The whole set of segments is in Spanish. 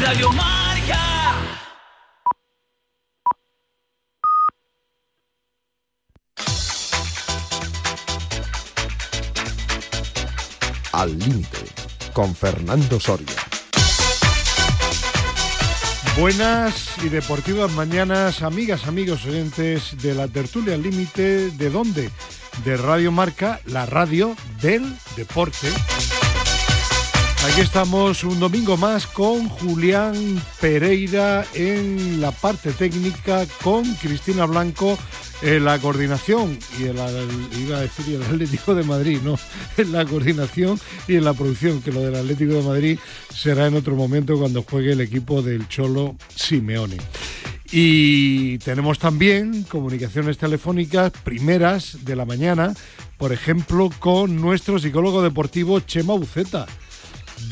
Radio Marca. Al límite con Fernando Soria. Buenas y deportivas mañanas, amigas, amigos oyentes de la tertulia al límite, ¿de dónde? De Radio Marca, la radio del deporte. Aquí estamos un domingo más con Julián Pereira en la parte técnica, con Cristina Blanco en la coordinación y en la, iba a decir el Atlético de Madrid, no, en la coordinación y en la producción, que lo del Atlético de Madrid será en otro momento cuando juegue el equipo del Cholo Simeone. Y tenemos también comunicaciones telefónicas primeras de la mañana, por ejemplo, con nuestro psicólogo deportivo Chema Buceta.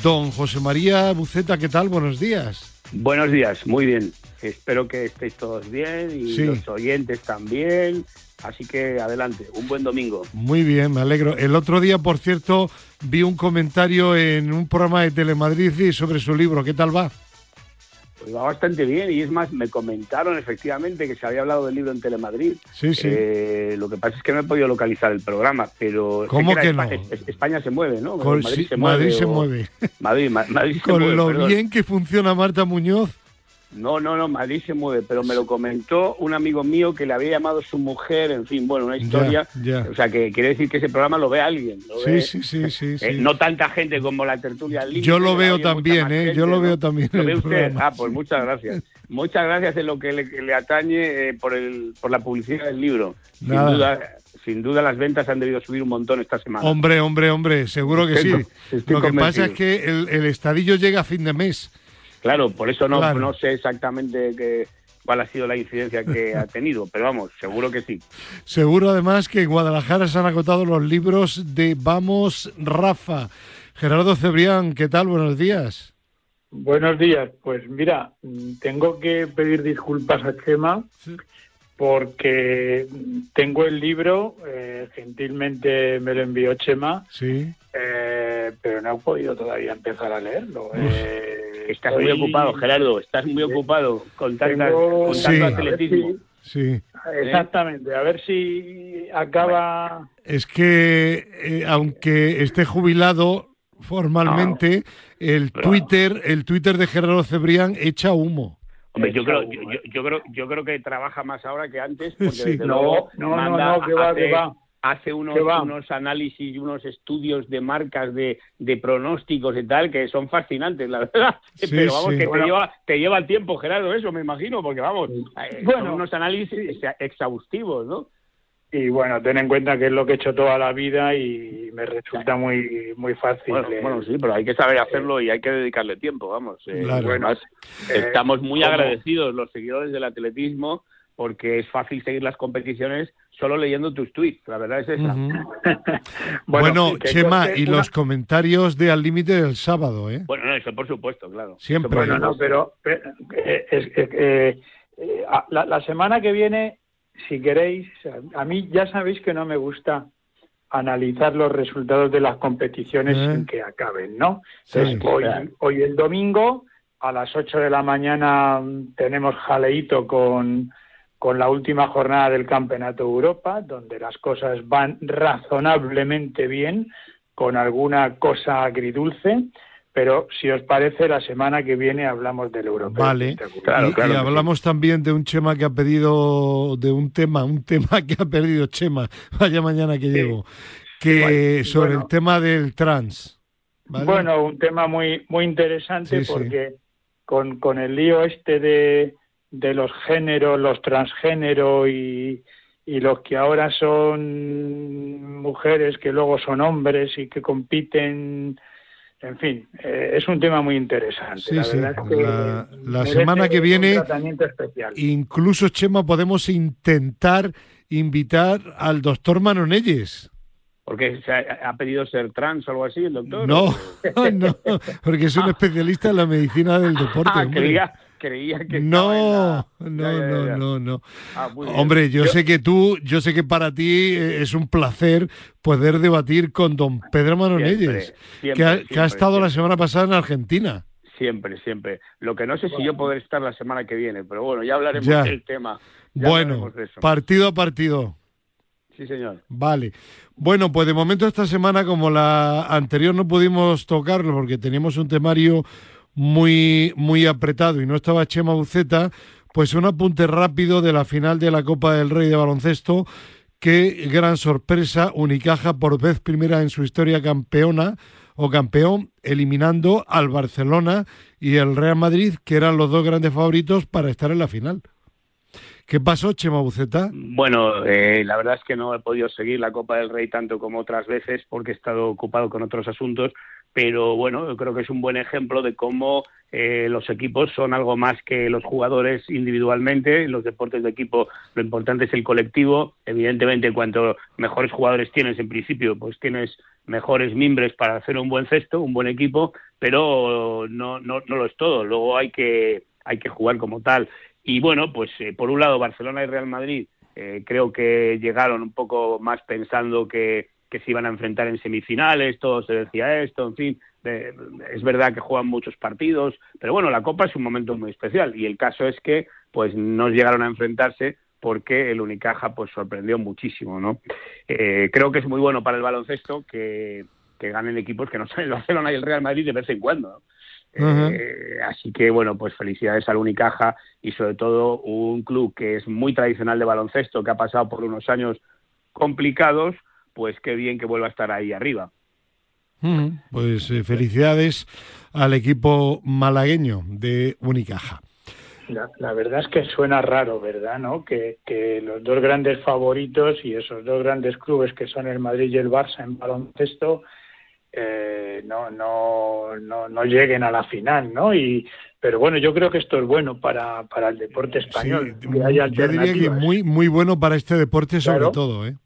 Don José María Buceta, ¿qué tal? Buenos días. Buenos días, muy bien. Espero que estéis todos bien y Sí. los oyentes también. Así que adelante, un buen domingo. Muy bien, me alegro. El otro día, por cierto, vi un comentario en un programa de Telemadrid sobre su libro. ¿Qué tal va? Pues va bastante bien y es más, me comentaron efectivamente que se había hablado del libro en Telemadrid. Sí, sí. Eh, lo que pasa es que no he podido localizar el programa, pero... ¿Cómo que no? es- es- España se mueve, ¿no? Con- Madrid sí, se mueve. Madrid se o- mueve. Madrid, Ma- Madrid se Con mueve, lo perdón. bien que funciona Marta Muñoz. No, no, no, Madrid se mueve, pero me lo comentó un amigo mío que le había llamado su mujer, en fin, bueno, una historia. ya. O sea, que quiere decir que ese programa lo ve alguien. lo Sí, ve- sí, sí, sí. Eh, sí. no tanta gente como la tertulia al Yo lo veo también, ¿eh? gente, Yo lo ¿no? veo también ¿Lo ve usted? programa. Ah, pues muchas gracias. Muchas gracias en lo que le, atañe eh, por, el, por la publicidad del libro. Sin duda, sin duda las ventas han debido subir un montón esta semana. Hombre, hombre, hombre, seguro que sí. Estoy co- estoy Lo que pasa es que el, el estadillo llega a fin de mes. Claro, por eso no, Claro. no sé exactamente qué, cuál ha sido la incidencia que ha tenido, pero vamos, seguro que sí. Seguro además que en Guadalajara se han agotado los libros de Vamos Rafa. Gerardo Cebrián, ¿qué tal? Buenos días. Buenos días. Pues mira, tengo que pedir disculpas a Chema porque tengo el libro, eh, gentilmente me lo envió Chema, Sí. eh, pero no he podido todavía empezar a leerlo. Eh, Estás estoy- muy ocupado, Gerardo, estás muy ocupado con, tantas, Tengo- con Sí. tanto atletismo. Sí. Exactamente, a ver si acaba... Es que eh, aunque esté jubilado formalmente, el Twitter, el Twitter de Gerardo Cebrián echa humo. Hombre, yo creo, yo, creo, yo creo que trabaja más ahora que antes, porque Sí. desde No, luego no, no, manda- no, que va, hace, que va. hace unos, va. unos análisis y unos estudios de marcas de, de pronósticos y tal que son fascinantes, la verdad. Sí, Pero vamos, sí. que Bueno. te lleva, te lleva tiempo, Gerardo, eso me imagino, porque vamos, eh, Bueno. son unos análisis exhaustivos, ¿no? Y bueno, ten en cuenta que es lo que he hecho toda la vida y me resulta muy muy fácil. Bueno, eh, bueno, sí, pero hay que saber hacerlo y hay que dedicarle tiempo, vamos. eh, Claro. bueno, eh, estamos muy ¿cómo? agradecidos los seguidores del atletismo porque es fácil seguir las competiciones solo leyendo tus tweets, la verdad es esa. Bueno, Chema, y una- los comentarios de Al Límite del sábado, ¿eh? Bueno, no, eso por supuesto, claro. Siempre. Bueno, no, pero eh, eh, eh, la, la semana que viene, si queréis, a mí ya sabéis que no me gusta analizar los resultados de las competiciones sin que acaben, ¿no? Sí. Entonces, hoy, hoy el domingo, a las 8 de la mañana, mm, tenemos jaleíto con, con la última jornada del Campeonato Europa, donde las cosas van razonablemente bien, con alguna cosa agridulce. Pero si os parece, la semana que viene hablamos del Europeo. Vale. Claro, y, claro y sí. hablamos también de un Chema que ha pedido, de un tema, un tema que ha perdido Chema, vaya mañana que llevo, que sobre bueno. el tema del trans. ¿vale? Bueno, un tema muy muy interesante Sí, porque con, con el lío este de, de los géneros, los transgénero y, y los que ahora son mujeres que luego son hombres y que compiten, en fin, eh, es un tema muy interesante. Sí, la sí. verdad es que La- la merece semana que viene-. Incluso, Chema, podemos intentar invitar al doctor Manonelles. Porque se ha, ha pedido ser trans o algo así, el doctor. No, no, porque es un especialista en la medicina del deporte. Ah, hombre. creía, creía que No, no, en la- Ya, ya, no, ya. no, no. Ah, bien. Hombre, yo, sé que tú, yo sé que para ti eh, es un placer poder debatir con don Pedro Manonelles, Siempre, que, ha, siempre, que ha estado la siempre. semana pasada en Argentina. Siempre, siempre. Lo que no sé si yo podré estar la semana que viene, pero bueno, ya hablaremos del tema. bueno, partido a partido. Sí, señor. Vale. Bueno, pues de momento esta semana, como la anterior no pudimos tocarlo porque teníamos un temario muy, muy apretado y no estaba Chema Buceta, pues un apunte rápido de la final de la Copa del Rey de baloncesto. Qué gran sorpresa, Unicaja por vez primera en su historia campeona o campeón, eliminando al Barcelona y el Real Madrid, que eran los dos grandes favoritos para estar en la final. ¿Qué pasó, Chema Buceta? Bueno, eh, la verdad es que no he podido seguir la Copa del Rey tanto como otras veces porque he estado ocupado con otros asuntos, pero bueno, yo creo que es un buen ejemplo de cómo eh, los equipos son algo más que los jugadores individualmente. En los deportes de equipo lo importante es el colectivo. Evidentemente, cuanto mejores jugadores tienes en principio, pues tienes mejores mimbres para hacer un buen cesto, un buen equipo, pero no, no, no lo es todo. Luego hay que, hay que jugar como tal. Y bueno, pues eh, por un lado Barcelona y Real Madrid eh, creo que llegaron un poco más pensando que, que se iban a enfrentar en semifinales, todo se decía esto, en fin, es verdad que juegan muchos partidos, pero bueno, la Copa es un momento muy especial y el caso es que pues no llegaron a enfrentarse porque el Unicaja pues sorprendió muchísimo, ¿no? Eh, creo que es muy bueno para el baloncesto que, que ganen equipos que no son el Barcelona y el Real Madrid de vez en cuando, ¿no? Eh, así que bueno, pues felicidades al Unicaja y sobre todo un club que es muy tradicional de baloncesto, que ha pasado por unos años complicados, pues qué bien que vuelva a estar ahí arriba. Pues eh, felicidades al equipo malagueño de Unicaja. La, verdad es que suena raro, ¿verdad? ¿No? Que, que, los dos grandes favoritos y esos dos grandes clubes que son el Madrid y el Barça en baloncesto eh, no, no, no, no lleguen a la final, ¿no? Y, pero bueno, yo creo que esto es bueno para, para el deporte español. yo diría que muy, muy bueno para este deporte sobre todo, ¿eh?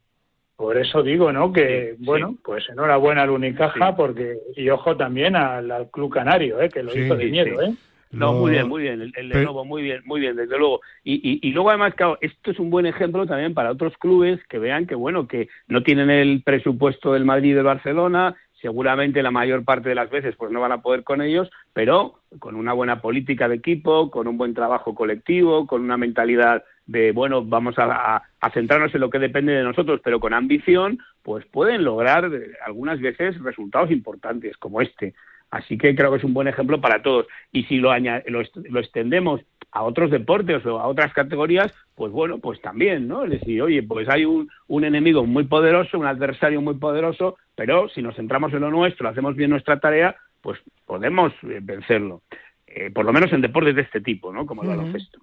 Por eso digo, ¿no? Que, bueno, pues enhorabuena al Unicaja, porque, y ojo también al, Club Canario, ¿eh? Que lo hizo de miedo, ¿eh? No, muy bien, muy bien, el, el Lenovo, muy bien, muy bien, desde luego. Y, y, y, luego además, claro, esto es un buen ejemplo también para otros clubes que vean que, bueno, que no tienen el presupuesto del Madrid y del Barcelona, seguramente la mayor parte de las veces pues no van a poder con ellos, pero con una buena política de equipo, con un buen trabajo colectivo, con una mentalidad de, bueno, vamos a, centrarnos en lo que depende de nosotros, pero con ambición, pues pueden lograr eh, algunas veces resultados importantes como este. Así que creo que es un buen ejemplo para todos. Y si lo, lo, lo extendemos a otros deportes o a otras categorías, pues bueno, pues también, ¿no? Es decir, oye, pues hay un, un enemigo muy poderoso, un adversario muy poderoso, pero si nos centramos en lo nuestro, hacemos bien nuestra tarea, pues podemos eh, vencerlo. Eh, por lo menos en deportes de este tipo, ¿no? Como el baloncesto.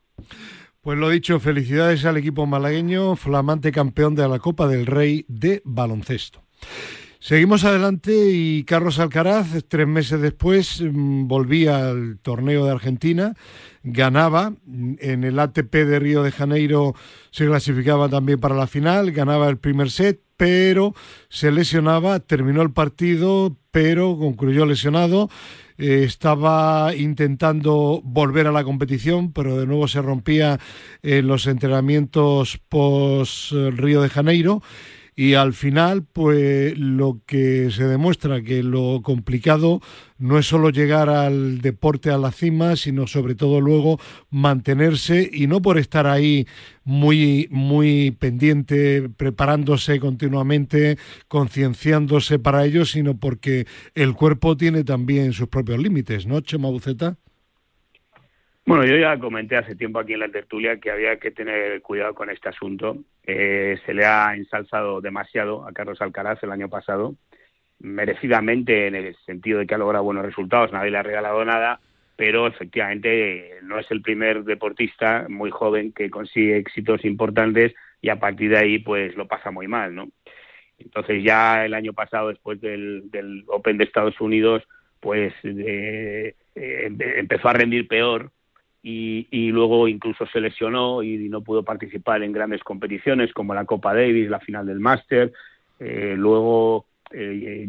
Pues lo dicho, felicidades al equipo malagueño, flamante campeón de la Copa del Rey de baloncesto. Seguimos adelante y Carlos Alcaraz, tres meses después, mm, volvía al torneo de Argentina, ganaba mm, en el ATP de Río de Janeiro, se clasificaba también para la final, ganaba el primer set, pero se lesionaba, terminó el partido, pero concluyó lesionado. Eh, estaba intentando volver a la competición, pero de nuevo se rompía en los entrenamientos post eh, Río de Janeiro y al final pues lo que se demuestra que lo complicado no es solo llegar al deporte a la cima, sino sobre todo luego mantenerse y no por estar ahí muy muy pendiente, preparándose continuamente, concienciándose para ello, sino porque el cuerpo tiene también sus propios límites, ¿no, Chema Buceta? Bueno, yo ya comenté hace tiempo aquí en la tertulia que había que tener cuidado con este asunto. Eh, se le ha ensalzado demasiado a Carlos Alcaraz el año pasado, merecidamente en el sentido de que ha logrado buenos resultados, nadie le ha regalado nada, pero efectivamente no es el primer deportista muy joven que consigue éxitos importantes y a partir de ahí pues lo pasa muy mal, ¿no? Entonces ya el año pasado, después del, del Open de Estados Unidos, pues eh, eh, empezó a rendir peor y, luego incluso se lesionó y no pudo participar en grandes competiciones como la Copa Davis, la final del Máster. Eh, luego eh,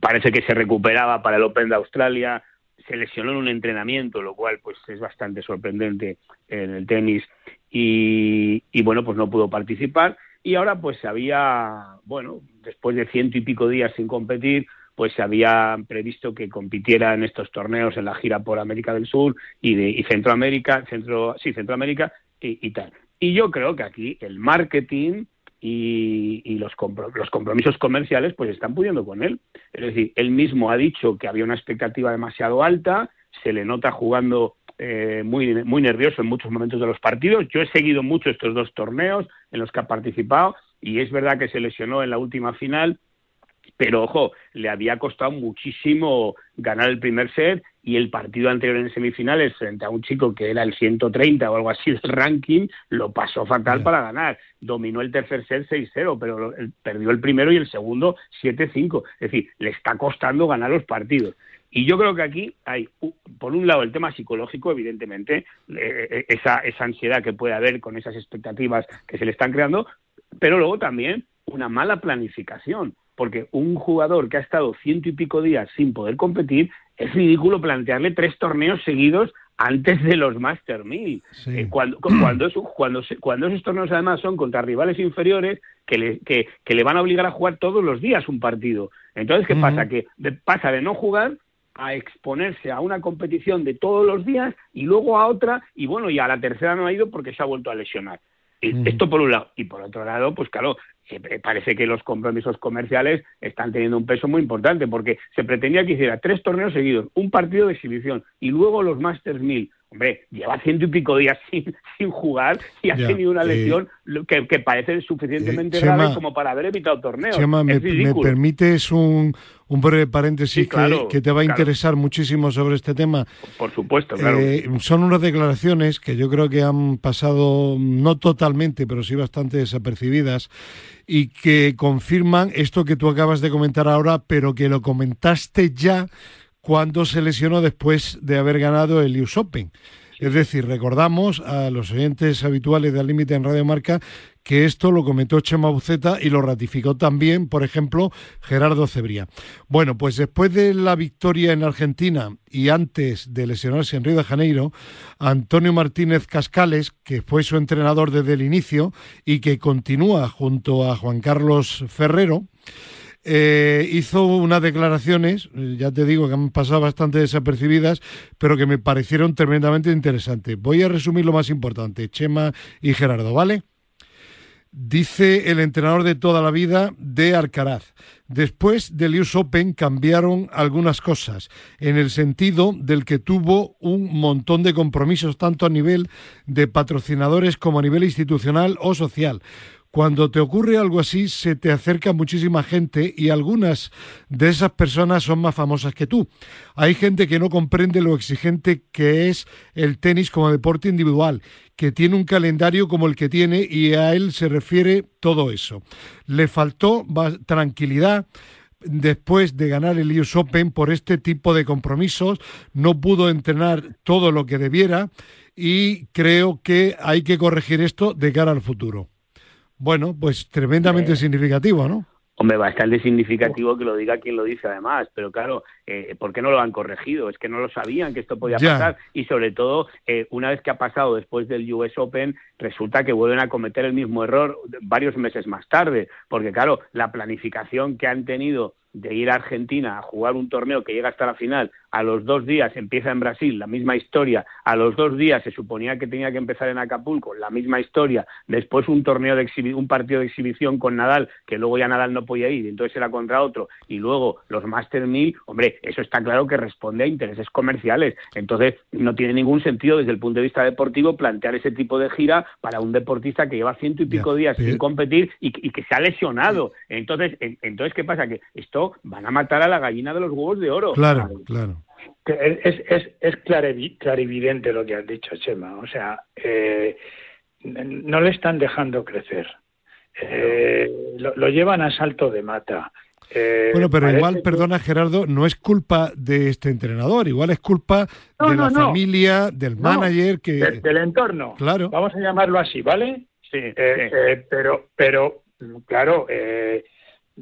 parece que se recuperaba para el Open de Australia, se lesionó en un entrenamiento, lo cual pues es bastante sorprendente en el tenis. Y, y bueno pues no pudo participar. Y ahora pues había bueno después de ciento y pico días sin competir pues se había previsto que compitiera en estos torneos en la gira por América del Sur y, de, y Centroamérica, centro, sí, Centroamérica y, tal. Y yo creo que aquí el marketing y, los, los, compromisos comerciales pues están pudiendo con él. Es decir, él mismo ha dicho que había una expectativa demasiado alta, se le nota jugando eh, muy, muy nervioso en muchos momentos de los partidos. Yo he seguido mucho estos dos torneos en los que ha participado y es verdad que se lesionó en la última final, pero ojo, le había costado muchísimo ganar el primer set y el partido anterior en semifinales frente a un chico que era el 130 o algo así del ranking, lo pasó fatal para ganar. Dominó el tercer set 6-0, pero perdió el primero y el segundo 7-5. Es decir, le está costando ganar los partidos. Y yo creo que aquí hay, por un lado, el tema psicológico, evidentemente, eh, eh, esa, esa ansiedad que puede haber con esas expectativas que se le están creando, pero luego también una mala planificación, porque un jugador que ha estado ciento y pico días sin poder competir, es ridículo plantearle tres torneos seguidos antes de los Master 1000. Eh, cuando, cuando, cuando, cuando, esos torneos además son contra rivales inferiores que le, que, que le van a obligar a jugar todos los días un partido. Entonces, ¿qué pasa? Que pasa de no jugar a exponerse a una competición de todos los días y luego a otra y bueno, y a la tercera no ha ido porque se ha vuelto a lesionar. Esto por un lado. Y por otro lado, pues claro, parece que los compromisos comerciales están teniendo un peso muy importante porque se pretendía que hiciera tres torneos seguidos, un partido de exhibición y luego los Masters 1000 hombre, lleva ciento y pico días sin, sin jugar y ha tenido una eh, lesión que, que, parece suficientemente eh, grave como para haber evitado torneos. me, permites un, un breve paréntesis que, te va a interesar muchísimo sobre este tema? Por supuesto, claro. Eh, son unas declaraciones que yo creo que han pasado, no totalmente, pero sí bastante desapercibidas y que confirman esto que tú acabas de comentar ahora, pero que lo comentaste ya cuando se lesionó después de haber ganado el US Open. Es decir, recordamos a los oyentes habituales de Al Límite en Radio Marca que esto lo comentó Chema Buceta y lo ratificó también, por ejemplo, Gerardo Cebría. Bueno, pues después de la victoria en Argentina y antes de lesionarse en Río de Janeiro, Antonio Martínez Cascales, que fue su entrenador desde el inicio y que continúa junto a Juan Carlos Ferrero, eh, hizo unas declaraciones, eh, ya te digo que han pasado bastante desapercibidas, pero que me parecieron tremendamente interesantes. Voy a resumir lo más importante, Chema y Gerardo, ¿vale? Dice el entrenador de toda la vida de Alcaraz. Después del US Open cambiaron algunas cosas, en el sentido del que tuvo un montón de compromisos tanto a nivel de patrocinadores como a nivel institucional o social. Cuando te ocurre algo así, se te acerca muchísima gente y algunas de esas personas son más famosas que tú. Hay gente que no comprende lo exigente que es el tenis como deporte individual, que tiene un calendario como el que tiene y a él se refiere todo eso. Le faltó tranquilidad después de ganar el US Open por este tipo de compromisos, no pudo entrenar todo lo que debiera y creo que hay que corregir esto de cara al futuro. Bueno, pues tremendamente significativo, ¿no? Hombre, bastante significativo que lo diga quien lo dice además, pero claro, eh, ¿por qué no lo han corregido? Es que no lo sabían que esto podía pasar y sobre todo, eh, una vez que ha pasado después del US Open, resulta que vuelven a cometer el mismo error varios meses más tarde, porque claro, la planificación que han tenido de ir a Argentina a jugar un torneo que llega hasta la final, a los dos días empieza en Brasil, la misma historia, a los dos días se suponía que tenía que empezar en Acapulco, la misma historia, después un torneo de un partido de exhibición con Nadal, que luego ya Nadal no podía ir, entonces era contra otro, y luego los Master 1000, hombre, eso está claro que responde a intereses comerciales, entonces no tiene ningún sentido desde el punto de vista deportivo plantear ese tipo de gira para un deportista que lleva ciento y pico días sin competir y, que se ha lesionado. Entonces, entonces, ¿qué pasa? Que esto van a matar a la gallina de los huevos de oro. Claro, claro. Es, es, es clarividente lo que has dicho, Chema. O sea, eh, no le están dejando crecer. Eh, lo, llevan a salto de mata. Eh, bueno, pero igual, perdona Gerardo, no es culpa de este entrenador, igual es culpa de la familia, del manager, que del entorno. Claro. Vamos a llamarlo así, ¿vale? Sí. pero, pero, claro,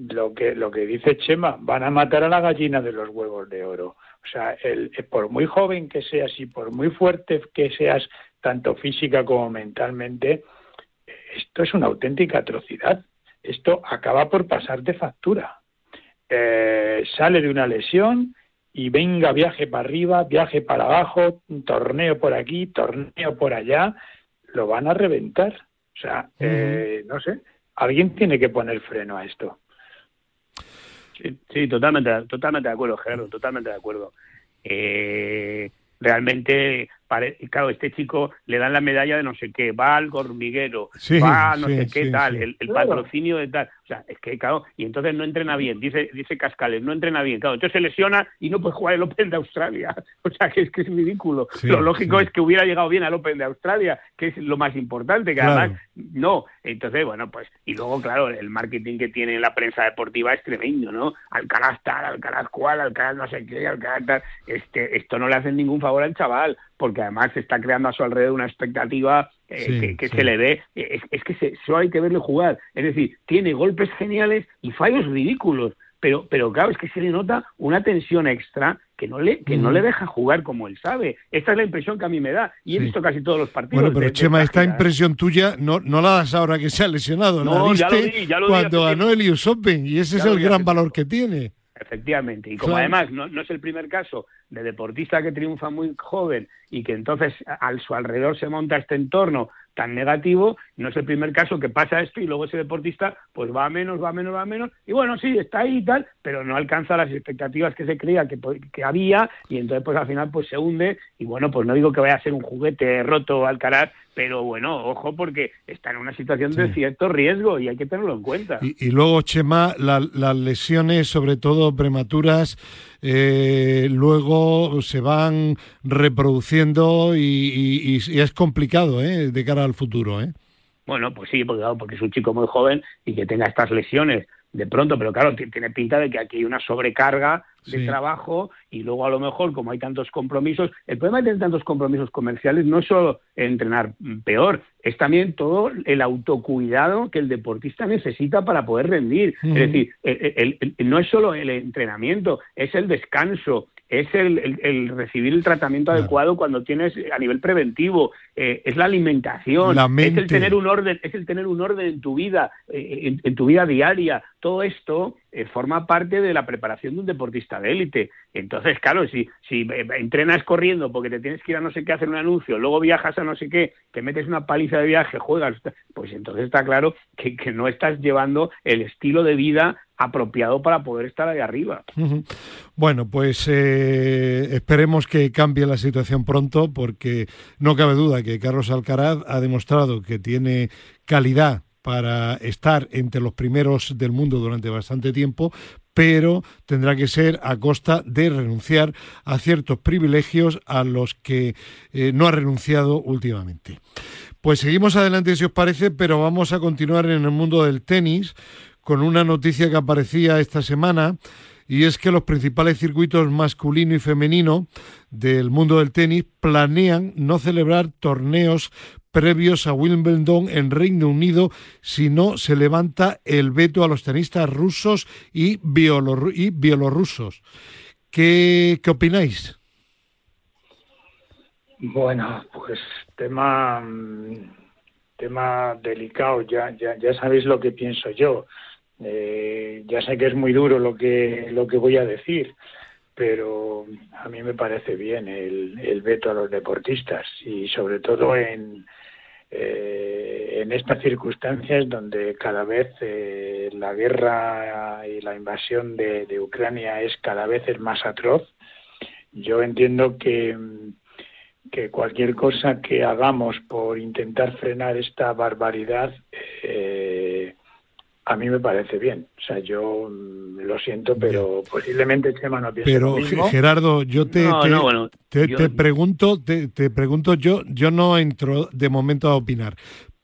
lo que lo que dice Chema, van a matar a la gallina de los huevos de oro. O sea, el, eh, por muy joven que seas y por muy fuerte que seas, tanto física como mentalmente, esto es una auténtica atrocidad. Esto acaba por pasar de factura. eh, sale de una lesión y venga, viaje para arriba, viaje para abajo, torneo por aquí, torneo por allá, lo van a reventar. O sea, eh, no sé, alguien tiene que poner freno a esto. Sí, totalmente, totalmente de acuerdo, Gerardo, totalmente de acuerdo. Eh, realmente claro, este chico le dan la medalla de no sé qué, va al hormiguero, va a no sé qué tal, el, patrocinio de tal. O sea, es que, claro, y entonces no entrena bien, dice dice Cascales, no entrena bien, claro, entonces se lesiona y no puede jugar el Open de Australia. O sea, que es que es ridículo. lo lógico es que hubiera llegado bien al Open de Australia, que es lo más importante, que además, no. Entonces, bueno, pues, y luego, claro, el marketing que tiene la prensa deportiva es tremendo, ¿no? Alcaraz tal, Alcaraz cual, Alcaraz no sé qué, Alcaraz tal. Este, esto no le hace ningún favor al chaval porque además se está creando a su alrededor una expectativa eh, que, se le ve. Es, que se, solo hay que verle jugar. Es decir, tiene golpes geniales y fallos ridículos. Pero, pero claro, es que se le nota una tensión extra que no le que no le deja jugar como él sabe. Esta es la impresión que a mí me da y he visto casi todos los partidos. Bueno, pero Chema, esta impresión tuya no, no la das ahora que se ha lesionado, no, la viste cuando ganó el US Open y ese es el gran valor que tiene. Efectivamente, y como además no, no, es el primer caso de deportista que triunfa muy joven y que entonces a su alrededor se monta este entorno tan negativo, no es el primer caso que pasa esto y luego ese deportista pues va a menos, va a menos, va a menos, y bueno, sí, está ahí y tal, pero no alcanza las expectativas que se creía que, que había y entonces pues al final pues se hunde. Y bueno, pues no digo que vaya a ser un juguete roto Alcaraz, pero bueno, ojo porque está en una situación de cierto riesgo y hay que tenerlo en cuenta. Y, luego, Chema, las lesiones, sobre todo prematuras, eh, luego se van reproduciendo y, es complicado ¿eh? de cara al futuro. ¿eh? Bueno, pues sí, porque, porque es un chico muy joven y que tenga estas lesiones de pronto, pero claro, tiene pinta de que aquí hay una sobrecarga de trabajo y luego a lo mejor, como hay tantos compromisos, el problema de tener tantos compromisos comerciales no es solo entrenar peor, es también todo el autocuidado que el deportista necesita para poder rendir. Es decir, no es solo el entrenamiento, es el descanso, es el, recibir el tratamiento adecuado cuando tienes a nivel preventivo, eh, es la alimentación, es el tener un orden, es el tener un orden en tu vida, eh, en, tu vida diaria. Todo esto eh, forma parte de la preparación de un deportista de élite. Entonces, claro, si, si entrenas corriendo porque te tienes que ir a no sé qué hacer un anuncio, luego viajas a no sé qué, te metes una paliza de viaje, juegas, pues entonces está claro que, que no estás llevando el estilo de vida apropiado para poder estar ahí arriba. Bueno, pues eh, esperemos que cambie la situación pronto porque no cabe duda que Carlos Alcaraz ha demostrado que tiene calidad para estar entre los primeros del mundo durante bastante tiempo, pero tendrá que ser a costa de renunciar a ciertos privilegios a los que eh, no ha renunciado últimamente. Pues seguimos adelante si os parece, pero vamos a continuar en el mundo del tenis con una noticia que aparecía esta semana y es que los principales circuitos masculino y femenino del mundo del tenis planean no celebrar torneos previos a Wimbledon en Reino Unido si no se levanta el veto a los tenistas rusos y, bielorrusos. ¿Qué, ¿Qué opináis? Bueno, pues tema, tema delicado, ya, ya, ya sabéis lo que pienso yo. Eh, ya sé que es muy duro lo que, lo que voy a decir, pero a mí me parece bien el, el veto a los deportistas y sobre todo en, eh, en estas circunstancias donde cada vez eh, la guerra y la invasión de, de, Ucrania es cada vez es más atroz. Yo entiendo que, que cualquier cosa que hagamos por intentar frenar esta barbaridad eh, a mí me parece bien. O sea, yo mm, lo siento, pero posiblemente Chema no piensa Pero Gerardo, yo te, te, pregunto, te, pregunto yo, yo no entro de momento a opinar,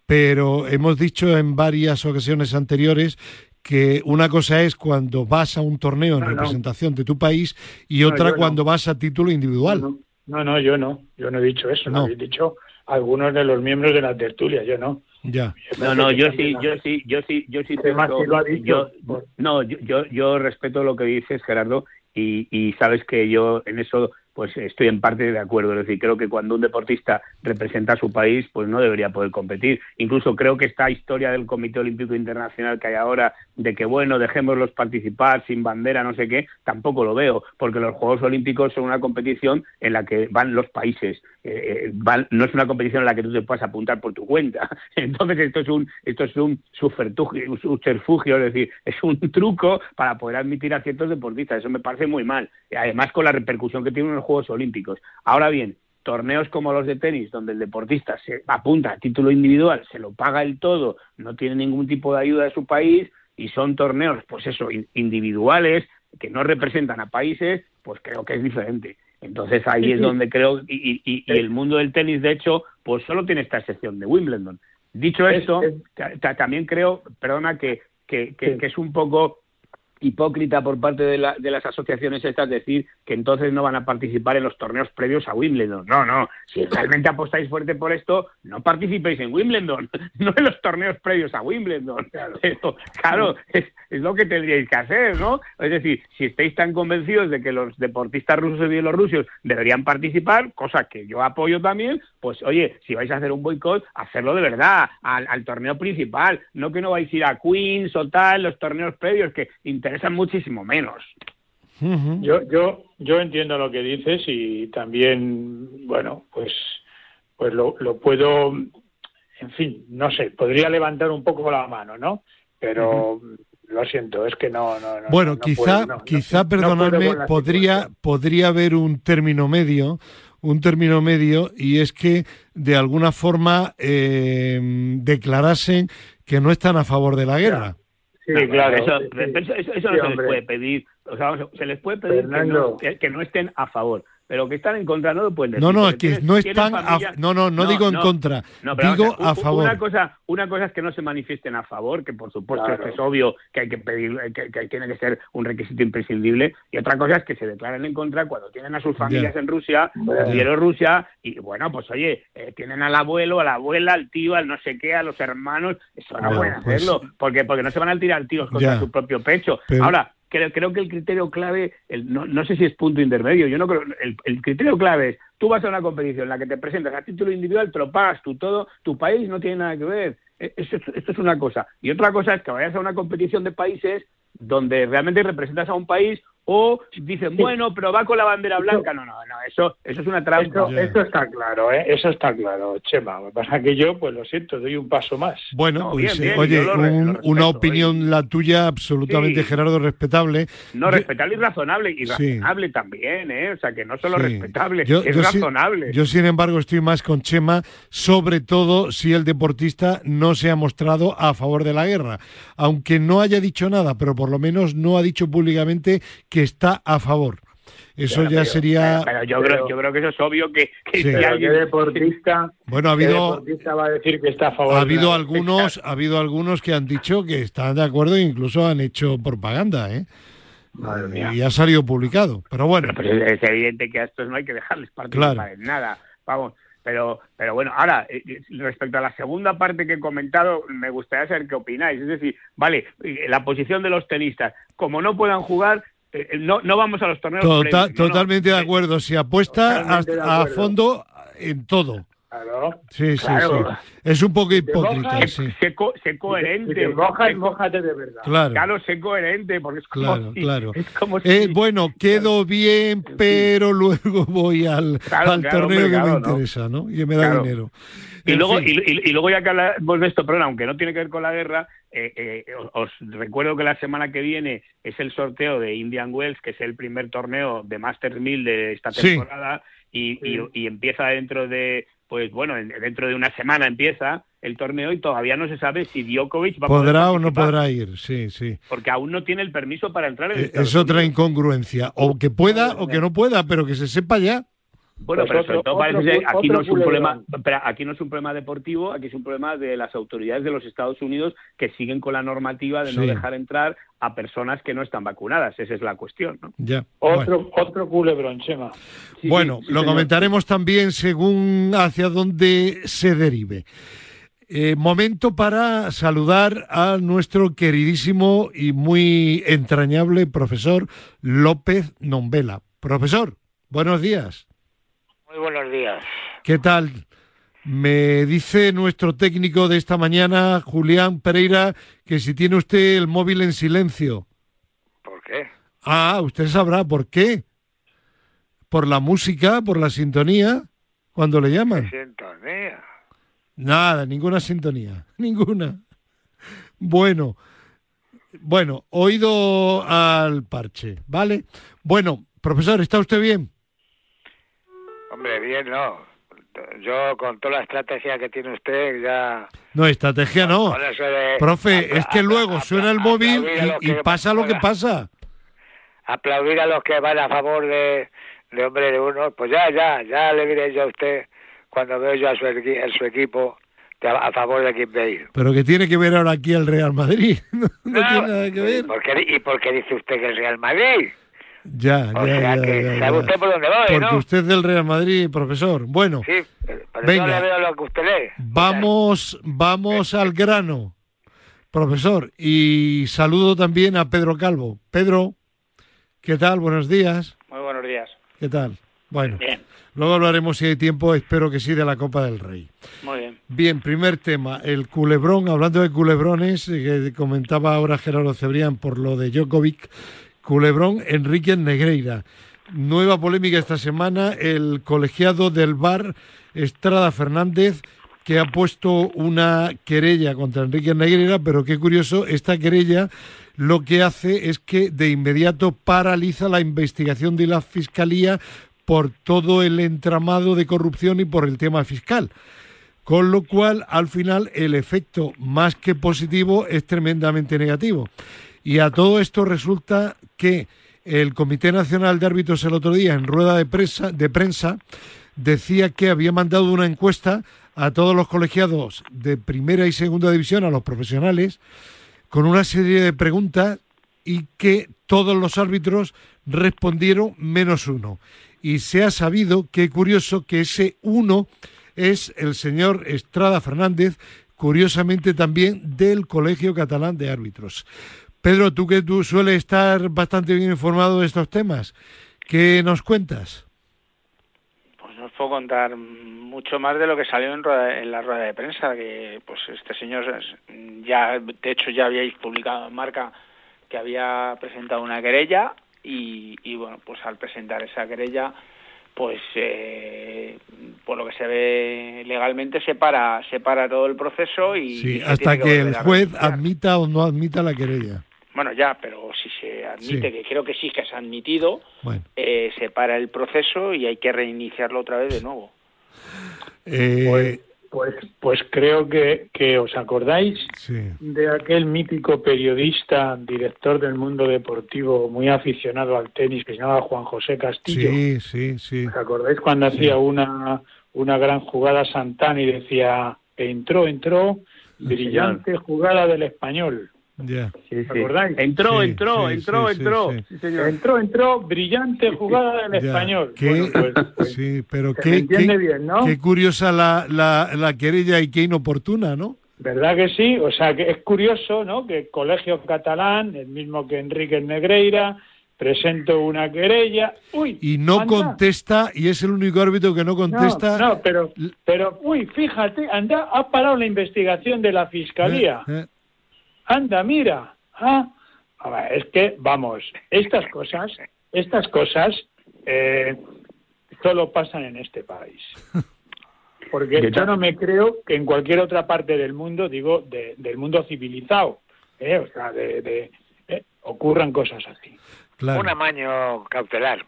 pero hemos dicho en varias ocasiones anteriores que una cosa es cuando vas a un torneo en representación de tu país y otra cuando vas a título individual. No, no, yo no, yo no he dicho eso, no. he dicho algunos de los miembros de la tertulia, yo no. Ya. No, no, yo sí, yo sí, yo sí, yo sí yo, no, yo, yo, respeto lo que dices, Gerardo, y, y sabes que yo en eso pues estoy en parte de acuerdo. Es decir, creo que cuando un deportista representa a su país, pues no debería poder competir. Incluso creo que esta historia del Comité Olímpico Internacional que hay ahora, de que bueno, dejémoslos participar sin bandera, no sé qué, tampoco lo veo, porque los Juegos Olímpicos son una competición en la que van los países. Eh, no es una competición en la que tú te puedas apuntar por tu cuenta. Entonces esto es un esto es un subterfugio, es decir, es un truco para poder admitir a ciertos deportistas. Eso me parece muy mal. Además con la repercusión que tienen los Juegos Olímpicos. Ahora bien, torneos como los de tenis, donde el deportista se apunta a título individual, se lo paga el todo, no tiene ningún tipo de ayuda de su país y son torneos, pues eso, individuales, que no representan a países, pues creo que es diferente. Entonces ahí es donde creo, y, y, el mundo del tenis, de hecho, pues solo tiene esta excepción de Wimbledon. Dicho esto, también creo, perdona, que, que, que, es un poco hipócrita por parte de, de, las asociaciones estas decir que entonces no van a participar en los torneos previos a Wimbledon. No, no. Si realmente apostáis fuerte por esto, no participéis en Wimbledon, no en los torneos previos a Wimbledon. Claro, es, es, lo que tendríais que hacer, ¿no? Es decir, si estáis tan convencidos de que los deportistas rusos y bielorrusios deberían participar, cosa que yo apoyo también, pues oye, si vais a hacer un boicot, hacerlo de verdad, al, al torneo principal, no que no vais a ir a Queens o tal, los torneos previos que interesan muchísimo menos. Yo, yo, yo entiendo lo que dices y también, bueno, pues, pues lo, lo puedo, en fin, no sé, podría levantar un poco la mano, ¿no? Pero lo siento, es que no, no, no Bueno, quizá, quizá, perdonadme, podría, podría haber un término medio, un término medio, y es que de alguna forma eh, declarasen que no están a favor de la guerra. Sí, claro. Eso, eso, no se les puede pedir. O sea, se les puede pedir que no, estén a favor pero que están en contra no lo pueden decir. No, no, que no están a, no, no, no, digo en contra, digo a favor. Una cosa, una cosa es que no se manifiesten a favor, que por supuesto es obvio que hay que pedir, que, tiene que ser un requisito imprescindible, y otra cosa es que se declaren en contra cuando tienen a sus familias en Rusia, en Bielorrusia, y bueno, pues oye, eh, tienen al abuelo, a la abuela, al tío, al no sé qué, a los hermanos, eso no pueden pues hacerlo, porque porque no se van a tirar tiros contra su propio pecho. Ahora, creo, creo que el criterio clave, el, no, no, sé si es punto intermedio, yo no creo, el, criterio clave es, tú vas a una competición en la que te presentas a título individual, te lo pagas tú todo, tu país no tiene nada que ver. E, esto, esto es una cosa. Y otra cosa es que vayas a una competición de países donde realmente representas a un país o dicen, bueno, pero va con la bandera blanca. No, no, no, eso, eso es una trampa. Eso, está claro, ¿eh? Eso está claro, Chema. Lo que pasa es que yo, pues lo siento, doy un paso más. Bueno, pues, eh, oye, una opinión la tuya absolutamente, Gerardo, respetable. No, respetable y razonable. Y razonable también, ¿eh? O sea, que no solo respetable, es razonable. yo, sin embargo, estoy más con Chema, sobre todo si el deportista no se ha mostrado a favor de la guerra. Aunque no haya dicho nada, pero por lo menos no ha dicho públicamente que que está a favor. Eso ya sería. Pero yo, creo, yo creo que eso es obvio que, si alguien deportista. Bueno, ha habido. va a decir que está a favor. Ha habido algunos, ha habido algunos que han dicho que están de acuerdo e incluso han hecho propaganda, ¿eh? Madre mía. Y ha salido publicado. Pero bueno. es evidente que a estos no hay que dejarles participar en nada. Vamos. Pero, pero bueno, ahora, eh, eh, respecto a la segunda parte que he comentado, me gustaría saber qué opináis. Es decir, vale, la posición de los tenistas, como no puedan jugar, eh, no, no vamos a los torneos. totalmente de acuerdo. Si apuesta a, fondo en todo. Claro. Sí, sí, sí. Es un poco hipócrita. sí. sé, coherente. mójate de verdad. Claro. claro, sé coherente, porque es como claro, claro. Eh, bueno, quedo bien, pero luego voy al, al torneo que me interesa, ¿no? Y me da dinero. Y luego, y, y, luego, ya que hablamos de esto, perdón, aunque no tiene que ver con la guerra, eh, eh, os, recuerdo que la semana que viene es el sorteo de Indian Wells, que es el primer torneo de Masters 1000 de esta temporada, y, y, empieza dentro de, pues bueno, dentro de una semana empieza el torneo y todavía no se sabe si Djokovic va a podrá o no podrá ir, sí, sí. Porque aún no tiene el permiso para entrar en el eh, Es otra incongruencia, o que pueda o que no pueda, pero que se sepa ya. Bueno, pues pero todo parece que aquí no es un problema, aquí no es un problema deportivo, aquí es un problema de las autoridades de los Estados Unidos que siguen con la normativa de no dejar entrar a personas que no están vacunadas. Esa es la cuestión, ¿no? Ya. Otro otro culebrón, Chema. bueno, lo comentaremos también según hacia dónde se derive. Eh, momento para saludar a nuestro queridísimo y muy entrañable profesor López Nombela. Profesor. buenos días. Muy buenos días. ¿Qué tal? Me dice nuestro técnico de esta mañana, Julián Pereira, que si tiene usted el móvil en silencio. ¿Por qué? Ah, usted sabrá por qué. Por la música, por la sintonía, cuando le llaman. Sintonía. Nada, ninguna sintonía, ninguna. Bueno, bueno, oído al parche, ¿vale? Bueno, profesor, ¿está usted bien? Hombre, bien, no. Yo con toda la estrategia que tiene usted ya... No, estrategia no. de Profe, es que luego suena el móvil y, pasa lo que pasa. Aplaudir a los que van a favor de, de hombre de uno. Pues ya, ya, ya le diré yo a usted cuando veo yo a su, equi- a su equipo a, favor de quién ve ir. Pero que tiene que ver ahora aquí el Real Madrid. No, no tiene nada que ver. ¿Y por, qué, ¿Y por qué dice usted que el Real Madrid? Ya, O ya, sea ya, que ya, sabe ya. usted por dónde voy, Porque ¿no? usted es del Real Madrid, profesor. Bueno, Sí, pero Venga. yo le veo lo que usted lee. vamos, vamos al grano, profesor. Y saludo también a Pedro Calvo. Pedro, ¿qué tal? Buenos días. Muy buenos días. ¿Qué tal? Bueno, Bien, luego hablaremos si hay tiempo, espero que sí, de la Copa del Rey. muy bien. Bien, primer tema, el culebrón, hablando de culebrones, eh, que comentaba ahora Gerardo Cebrián por lo de Djokovic, culebrón Enrique Negreira. Nueva polémica esta semana, el colegiado del VAR, Estrada Fernández, que ha puesto una querella contra Enrique Negreira, pero qué curioso, esta querella lo que hace es que de inmediato paraliza la investigación de la Fiscalía por todo el entramado de corrupción y por el tema fiscal. Con lo cual, al final, el efecto más que positivo es tremendamente negativo. Y a todo esto resulta que el Comité Nacional de Árbitros el otro día, en rueda de prensa, de prensa decía que había mandado una encuesta a todos los colegiados de primera y segunda división, a los profesionales, con una serie de preguntas y que todos los árbitros respondieron menos uno. Y se ha sabido, qué curioso, que ese uno es el señor Estrada Fernández, curiosamente también del Colegio Catalán de Árbitros. Pedro, tú que tú sueles estar bastante bien informado de estos temas, ¿qué nos cuentas? Pues no os puedo contar mucho más de lo que salió en, rueda- en la rueda de prensa, que pues este señor ya, de hecho ya habíais publicado en marca que había presentado una querella y, y bueno, pues al presentar esa querella, pues eh, por lo que se ve legalmente se para, se para todo el proceso y, Sí, y hasta que el juez admita o no admita la querella. Bueno, ya, pero si se admite, Sí. que creo que sí que se ha admitido, Bueno, eh, se para el proceso y hay que reiniciarlo otra vez de nuevo. eh, Pues, pues, pues creo que, que os acordáis sí, de aquel mítico periodista, director del mundo deportivo, muy aficionado al tenis, que se llamaba Juan José Castillo. sí, sí, sí. ¿Os acordáis cuando hacía una, una gran jugada Santana y decía, entró, entró, brillante jugada del español? Entró, Sí, entró, sí, entró, sí, sí, entró. sí. Sí, señor. Entró, entró, brillante jugada del español. Qué- Bueno, pues, pues, sí, pero qué, qué- bien, ¿no? qué curiosa la, la, la querella y qué inoportuna, ¿no? ¿Verdad que sí? O sea, que es curioso, ¿no? Que el Colegio Catalán, el mismo que Enrique Negreira, presentó una querella. Uy, Y no anda. contesta, y es el único árbitro que no No, contesta. no, pero, pero, uy, fíjate, anda, ha parado la investigación de la Fiscalía. Eh, eh, Anda, mira. Ah, A ver, es que, vamos, estas cosas, estas cosas eh, solo pasan en este país. Porque ¿Qué yo no me creo que en cualquier otra parte del mundo, digo, de- del mundo civilizado, eh, o sea, de, de- eh, ocurran cosas así. claro, Un amaño cautelar.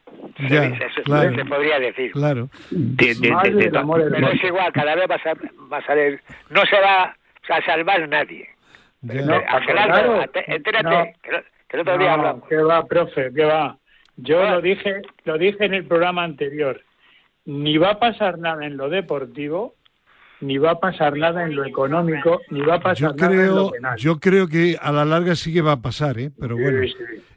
Ya, Eso claro. se podría decir. claro. De- Madre amor Pero es igual, cada vez va a, ser- va a salir, no se va a salvar nadie. Ya. No, Eh, Gerardo, claro. ate- entérate, No. que, no- que el otro día hablamos. ¿Qué va, profe? ¿Qué va? Yo Ah. lo dije, lo dije en el programa anterior. Ni va a pasar nada en lo deportivo, ni va a pasar nada en lo económico, ni va a pasar Yo nada en lo creo, penal. yo creo que a la larga sí que va a pasar, ¿eh? Pero Sí, bueno. sí.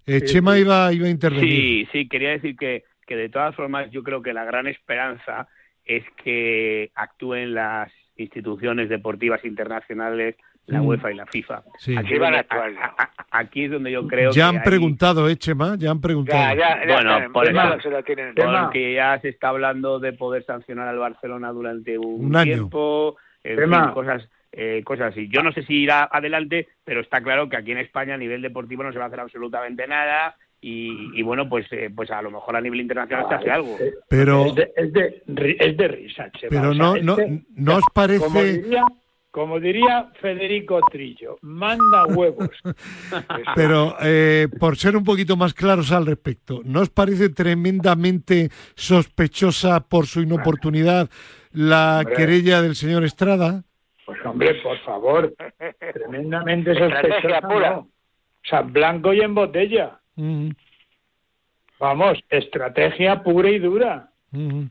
Eh, sí, Chema sí. Iba, iba a intervenir. Sí, sí, quería decir que, que de todas formas yo creo que la gran esperanza es que actúen las instituciones deportivas internacionales la Mm. UEFA y la FIFA. Sí. Aquí, van a a- a- aquí es donde yo creo Ya que han preguntado, ¿eh, Chema? Ya han preguntado. Ya, ya, ya Bueno, por se tienen. Tema. porque ya se está hablando de poder sancionar al Barcelona durante un, Un año. tiempo, en Tema. fin, cosas, eh, cosas así. Yo no sé si irá adelante, pero está claro que aquí en España a nivel deportivo no se va a hacer absolutamente nada y, y bueno, pues eh, pues a lo mejor a nivel internacional se hace algo. Eh, Pero, es, de, es, de, ri- es de risa, Chema. pero O sea, no, no, ¿no os Como parece... diría, como diría Federico Trillo, manda huevos. Pero eh, por ser un poquito más claros al respecto, ¿no os parece tremendamente sospechosa por su inoportunidad la Hombre. querella del señor Estrada? Pues hombre, por favor, tremendamente Estrategia sospechosa. pura. no. O sea, blanco y en botella. Mm, Vamos, estrategia pura y dura. mm.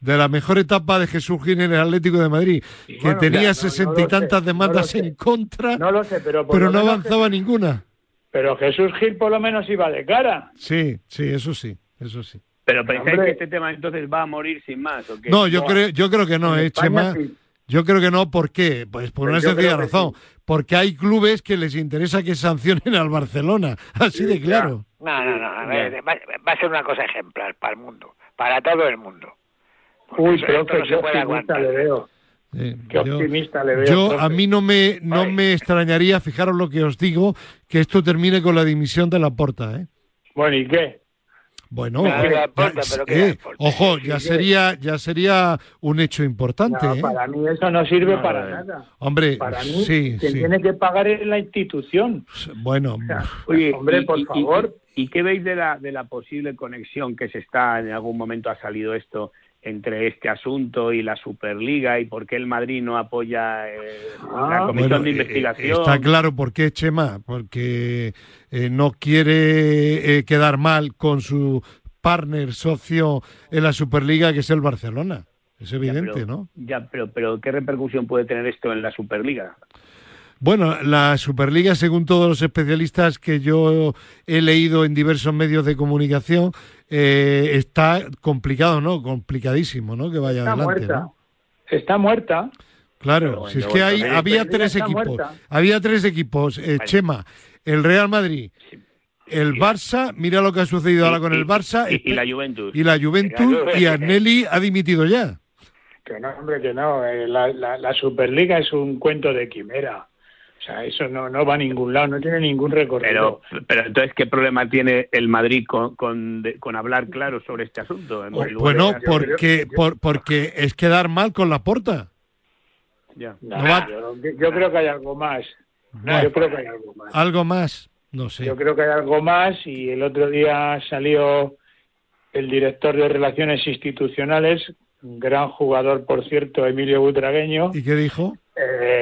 De la mejor etapa de Jesús Gil en el Atlético de Madrid, Y que bueno, tenía no- sesenta no y sé, tantas no demandas en contra, No lo sé, pero por pero lo no avanzaba ninguna. Pero Jesús Gil por lo menos iba de cara. Sí, sí, eso sí, eso sí. Pero pensáis Hombre. que este tema entonces va a morir sin más o qué? No, yo No. creo, yo creo que no, eh, Chema. sí. Yo creo que no, ¿por qué? Pues por Pues una sencilla razón. Porque hay clubes que les interesa que sancionen al Barcelona. Así de claro. No, no, no. a ver, va, va a ser una cosa ejemplar para el mundo, para todo el mundo. Uy, esto que no puede optimista aguantar. le veo. Eh, Qué yo- optimista le veo. yo, profe. a mí no me, no Ay. me extrañaría, fijaros lo que os digo, que esto termine con la dimisión de la porta, ¿eh? Bueno, ¿y qué? Bueno, ya- pero eh, ojo, ya sería, ya sería un hecho importante, No, ¿eh? para mí eso no sirve No, para nada. Hombre, Para mí, sí, quien sí. tiene que pagar es la institución. Bueno, O sea, Oye, hombre, y- por y- y- favor. ¿Y, qué veis de la, de la posible conexión que se está, en algún momento ha salido esto, entre este asunto y la Superliga y por qué el Madrid no apoya eh, Ah, la comisión Bueno, de eh, investigación? Está claro por qué, Chema, porque eh, no quiere eh, quedar mal con su partner socio en la Superliga, que es el Barcelona. Es Ya, evidente, pero- ¿no? Ya, pero, pero ¿qué repercusión puede tener esto en la Superliga? Bueno, la Superliga, según todos los especialistas que yo he leído en diversos medios de comunicación, eh, está complicado, ¿no? Complicadísimo, ¿no? Que vaya Está adelante, muerta. ¿no? Está muerta. Claro, bueno, si es que hay, había tres equipos, muerta. había tres equipos, eh, Chema, el Real Madrid, el Barça, mira lo que ha sucedido ahora con el Barça, y, y la Juventus. y la Juventus, Y Agnelli ha dimitido ya. Que no, hombre, que no. eh, La, la, la Superliga es un cuento de quimera. Sea, eso no, no va a ningún lado, no tiene ningún recorrido. Pero, pero entonces, ¿qué problema tiene el Madrid con, con, de- con hablar claro sobre este asunto? En de- porque, por- porque es quedar mal con la porta. Ya. No, no va- yo, yo creo que hay algo más. No, yo creo que hay algo más. Algo más, no sé. Yo creo que hay algo más y el otro día salió el director de Relaciones Institucionales, un gran jugador, por cierto, Emilio Butragueño, ¿Y qué dijo? eh,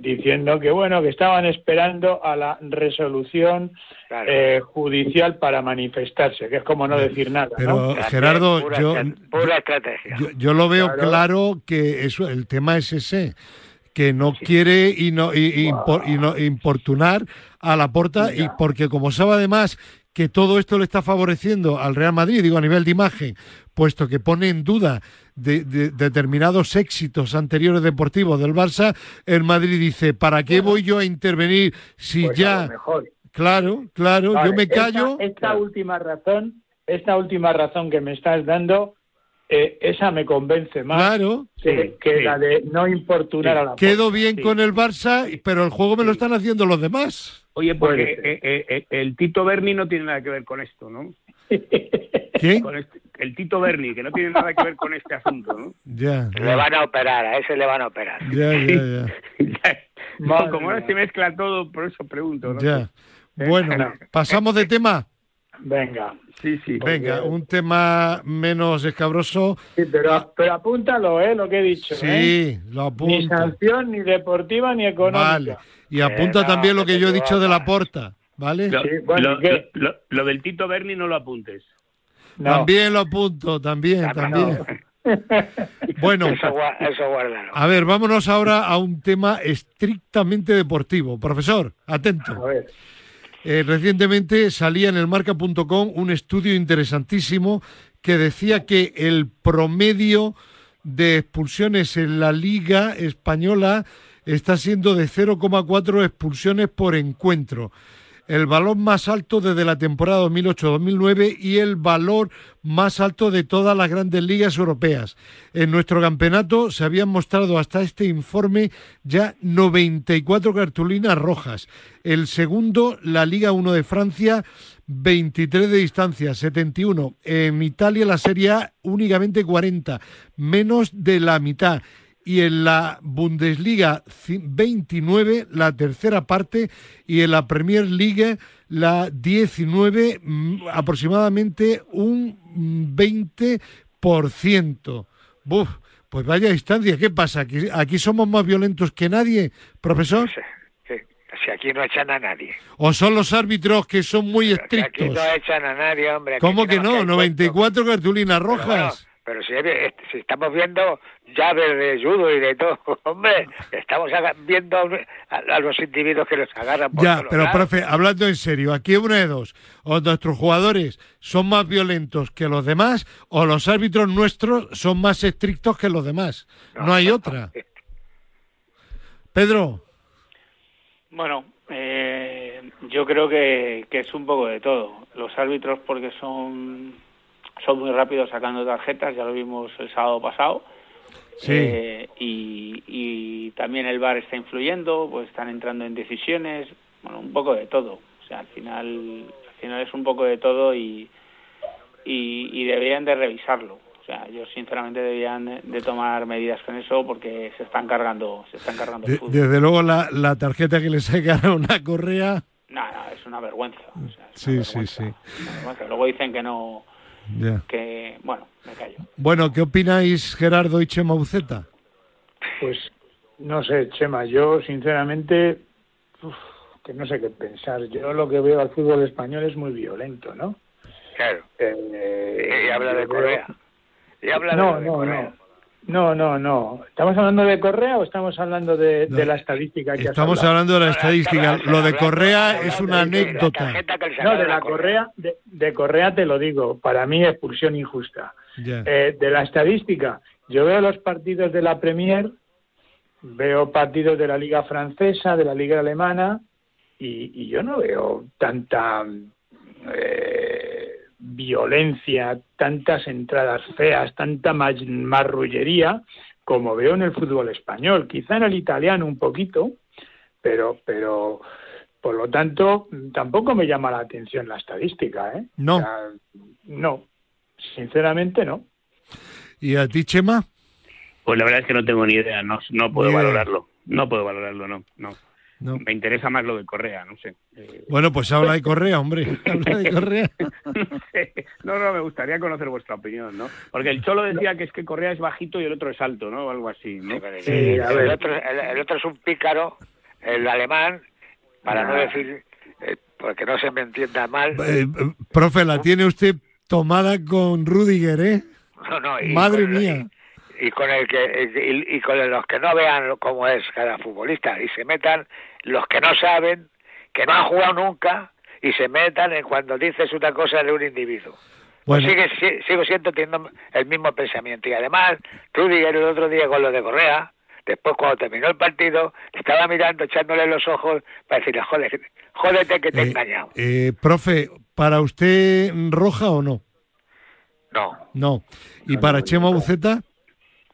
diciendo que bueno que estaban esperando a la resolución Claro. eh, judicial para manifestarse, que es como no decir nada. Pero Gerardo, pura yo, pura estrategia. yo, yo lo veo Claro. claro que eso, el tema es ese, que no quiere y no, y- y impor- y no importunar a la porta y porque como sabe además que todo esto le está favoreciendo al Real Madrid, digo a nivel de imagen, puesto que pone en duda de, de- determinados éxitos anteriores deportivos del Barça, el Madrid dice, ¿para qué voy yo a intervenir si Pues ya... mejor. Claro, claro, Vale, yo me callo. Esta, Claro. última razón, esta última razón que me estás dando, eh, esa me convence más Claro, que, que sí. la de no importunar a la quedo bien Sí. con el Barça, pero el juego me lo están haciendo los demás. Oye, porque eh, eh, eh, el Tito Berni no tiene nada que ver con esto, ¿no? ¿Qué? Con este- el Tito Berni, que no tiene nada que ver con este asunto, ¿no? Ya, Le van a operar, a ese le van a operar. ya, ya, ya. No, como ahora se mezcla todo, por eso pregunto, ¿no? ya. Bueno, pasamos de tema. Venga. Sí, sí. Venga, un tema menos escabroso. Sí, pero, pero apúntalo, ¿eh? Lo que he dicho. ¿eh? Sí, lo Ni apunto. sanción, ni deportiva, ni económica. Vale. Y apunta Eh, no, también lo que yo he dicho de la porta, ¿vale? Lo, Sí, bueno, lo- lo- lo del Tito Berni no lo apuntes. No. También lo apunto, también, también. no. Bueno, Eso, eso a ver, vámonos ahora a un tema estrictamente deportivo. Profesor, A atento. ver. Eh, recientemente salía en el marca.com un estudio interesantísimo que decía que el promedio de expulsiones en la liga española está siendo de 0,4 expulsiones por encuentro el valor más alto desde la temporada 2008-2009 y el valor más alto de todas las grandes ligas europeas. En nuestro campeonato se habían mostrado hasta este informe ya 94 cartulinas rojas. El segundo, la Liga 1 de Francia, 23 de distancia, 71. En Italia la Serie A únicamente 40, menos de la mitad y en la Bundesliga 29 la tercera parte y en la Premier League la 19 mm, aproximadamente un 20%. Buf, pues vaya distancia, ¿qué pasa? ¿Aquí, ¿Aquí somos más violentos que nadie, profesor? Sí. Si aquí no echan a nadie. ¿O son los árbitros que son muy estrictos? Aquí no echan a nadie, hombre. ¿Cómo que no? hay 94 cartulinas Pero bueno, rojas. Pero si, si estamos viendo llaves de judo y de todo, hombre, estamos viendo a, a los individuos que los agarran por Ya, pero lados. profe, hablando en serio, aquí una de dos. O nuestros jugadores son más violentos que los demás, o los árbitros nuestros son más estrictos que los demás. No hay otra. Pedro, Bueno, eh, yo creo que, que es un poco de todo. Los árbitros porque son son muy rápidos sacando tarjetas, ya lo vimos el sábado pasado. Sí. Eh, y, y también el VAR está influyendo, pues están entrando en decisiones, bueno, un poco de todo. O sea, al final, al final es un poco de todo y, y, y deberían de revisarlo. O sea, yo sinceramente deberían de- tomar medidas con eso porque se están cargando, se están cargando el fútbol. desde luego la, la tarjeta que le sacan a una correa. No, no, es una vergüenza. o sea, es Sí, una sí, vergüenza, sí. una vergüenza. Luego dicen que no, Ya. que, bueno, me callo. Bueno, ¿qué opináis Gerardo y Chema Uceta? Pues no sé, Chema, yo sinceramente, uf, que no sé qué pensar. Yo lo que veo al fútbol español es muy violento, ¿no? Claro. Eh, Y habla de Correa. Y habla No, de, no, no. No, no, no. ¿Estamos hablando de Correa o estamos hablando de, No, de la estadística que Estamos hablando de la estadística. Lo de Correa es una anécdota. No, de la Correa, de, de Correa te lo digo. Para mí, expulsión injusta. Eh, de la estadística, yo veo los partidos de la Premier, veo partidos de la Liga Francesa, de la Liga Alemana, y, y yo no veo tanta eh, violencia, tantas entradas feas, tanta ma- marrullería como veo en el fútbol español. Quizá en el italiano un poquito, pero, pero por lo tanto tampoco me llama la atención la estadística, ¿eh? No. O sea, no, sinceramente no. ¿Y a ti, Chema? Pues la verdad es que no tengo ni idea, no, no puedo valorarlo. No puedo valorarlo, no, no. No. Me interesa más lo de Correa, no sé. Eh, Bueno, pues habla de Correa, hombre. Habla de Correa. no sé. No, no, me gustaría conocer vuestra opinión, ¿no? Porque el Cholo decía que es que Correa es bajito y el otro es alto, ¿no? O algo así, ¿no? Sí, el, a el ver. otro, el, el otro es un pícaro, el alemán, para no Ah. decir, eh, porque no se me entienda mal. Eh, profe, la tiene usted tomada con Rudiger, ¿eh? No, no, y Madre con mía. Y, y con el que y, y con los que no vean cómo es cada futbolista y se metan los que no saben, que no han jugado nunca y se metan en cuando dices una cosa de un individuo. Pues Bueno, sigue, si- sigo siendo teniendo el mismo pensamiento y además Rudiger el otro día con lo de Correa después cuando terminó el partido estaba mirando echándole los ojos para decirle joder, jódete que te he eh, engañado eh, profe, ¿para usted roja o no? no No. ¿Y para Chema Buceta?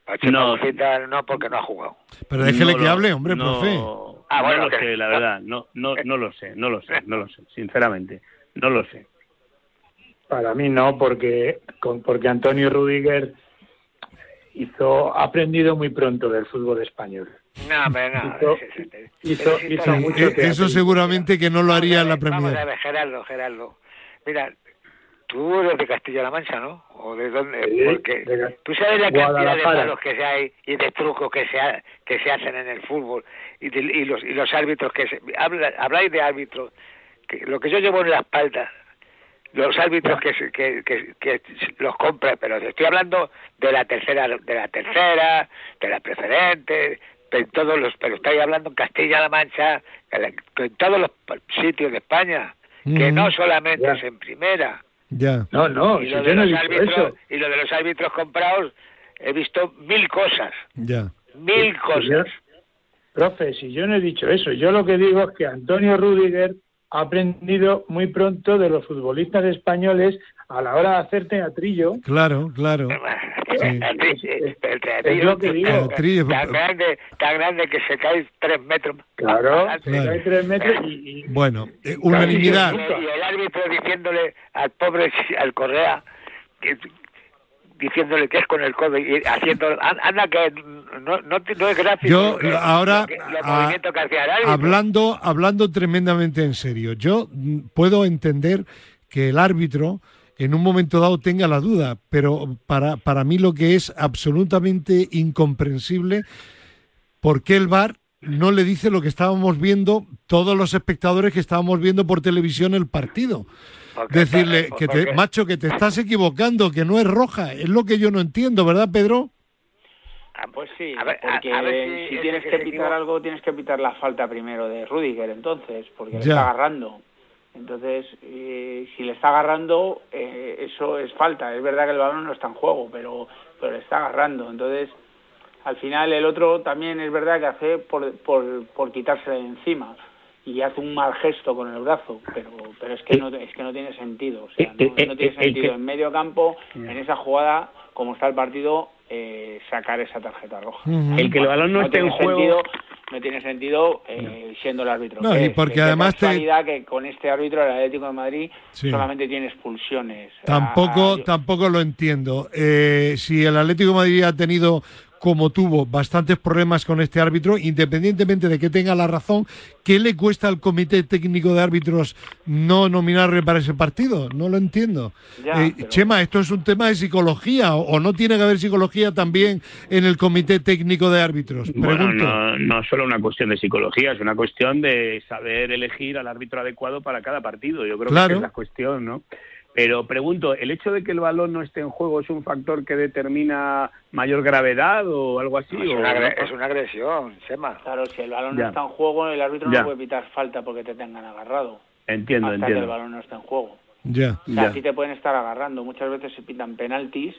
a Chema No. Buceta no porque no ha jugado Pero déjele No que hable, hombre, no, profe. Ah, bueno, no lo que- sé, la verdad. No, no, no lo sé, no lo sé, no lo sé, sinceramente. No lo sé. Para mí no, porque con- porque Antonio Rudiger hizo ha aprendido muy pronto del fútbol español. no hombre no Hizo- ese- ese- hizo- ese- hizo ese- mucho teatro. eso seguramente que no lo haría en la ver, Vamos a Premier. ver, Gerardo, Gerardo. Mira, tú eres de Castilla-La Mancha, ¿no? ¿O de dónde? Sí, Porque de- tú sabes la cantidad de palos que se hay y de trucos que se, ha- que se hacen en el fútbol y, de- y los, y los árbitros que se... Habla, habláis de árbitros, que lo que yo llevo en la espalda, los árbitros que, se- que, que, que los compran, pero estoy hablando de la tercera, de la tercera, de la preferente, de todos los, pero estoy hablando en Castilla-La Mancha, en la- en todos los sitios de España, que no solamente es en primera. Ya. No, no, y, lo de los árbitros, eso. y lo de los árbitros comprados, he visto mil cosas, Ya. mil cosas. Profe, si yo no he dicho eso, yo lo que digo es que Antonio Rudiger ha aprendido muy pronto de los futbolistas españoles a la hora de hacer teatrillo. Claro, claro. El Es lo que digo. El trillo- tan grande, tan grande que se cae tres metros. Claro, se cae tres metros y, y- Bueno, eh, unanimidad. Y, y el árbitro diciéndole al pobre, al Correa, que, diciéndole que es con el codo y haciendo, an- anda que no, no, no es gráfico. Yo que- ahora, que- a- que hacía hablando, hablando tremendamente en serio, yo puedo entender que el árbitro en un momento dado tenga la duda, pero para, para mí lo que es absolutamente incomprensible, ¿por qué el VAR no le dice lo que estábamos viendo todos los espectadores que estábamos viendo por televisión el partido? Decirle que te, porque- macho, que te estás equivocando, que no es roja, es lo que yo no entiendo, ¿verdad, Pedro? Ah, pues sí, A ver, a- porque a ver si si, es tienes que pitar algo, tienes que pitar la falta primero de Rudiger, entonces, porque le está agarrando. Entonces, eh, si le está agarrando, eh, eso es falta. Es verdad que el balón no está en juego, pero, pero le está agarrando. Entonces, al final el otro también es verdad que hace por, por, por quitarse de encima y hace un mal gesto con el brazo, pero, pero es que no es que no tiene sentido. O sea, Eh, no, eh, no tiene eh, sentido en medio campo, en esa jugada, como está el partido, eh, sacar esa tarjeta roja. El que el balón no, esté en tiene juego. sentido, no tiene sentido eh, siendo el árbitro. No, que y es. porque Que qué además te- que con este árbitro el Atlético de Madrid Sí. solamente tiene expulsiones. Tampoco, Ah, tampoco lo entiendo. Eh, si el Atlético de Madrid ha tenido, como tuvo, bastantes problemas con este árbitro, independientemente de que tenga la razón, ¿qué le cuesta al Comité Técnico de Árbitros no nominarle para ese partido? No lo entiendo. Ya, Eh, pero- Chema, ¿esto es un tema de psicología o, o no tiene que haber psicología también en el Comité Técnico de Árbitros? Bueno, no, no solo una cuestión de psicología, es una cuestión de saber elegir al árbitro adecuado para cada partido. Yo creo Claro. que esa es la cuestión, ¿no? Pero pregunto, ¿el hecho de que el balón no esté en juego es un factor que determina mayor gravedad o algo así? es, o una, no? agre- es una agresión, Sema. Claro, si el balón Ya. no está en juego, el árbitro Ya. no puede pitar falta porque te tengan agarrado. Entiendo, hasta que el entiendo. balón no está en juego. Ya. O sea, Ya. te pueden estar agarrando. Muchas veces se pitan penaltis.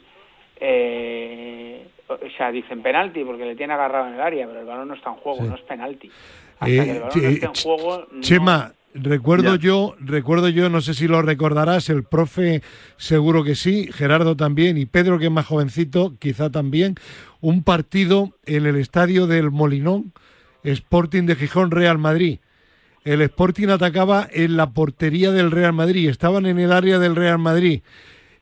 Eh, o sea, dicen penalti porque le tiene agarrado en el área, pero el balón no está en juego, Sí. no es penalti. Hasta Eh, que el balón no esté en juego. no- Chema, recuerdo Ya. yo, recuerdo yo, no sé si lo recordarás, el profe seguro que sí, Gerardo también y Pedro que es más jovencito, quizá también, un partido en el estadio del Molinón, Sporting de Gijón Real Madrid. El Sporting atacaba en la portería del Real Madrid, estaban en el área del Real Madrid.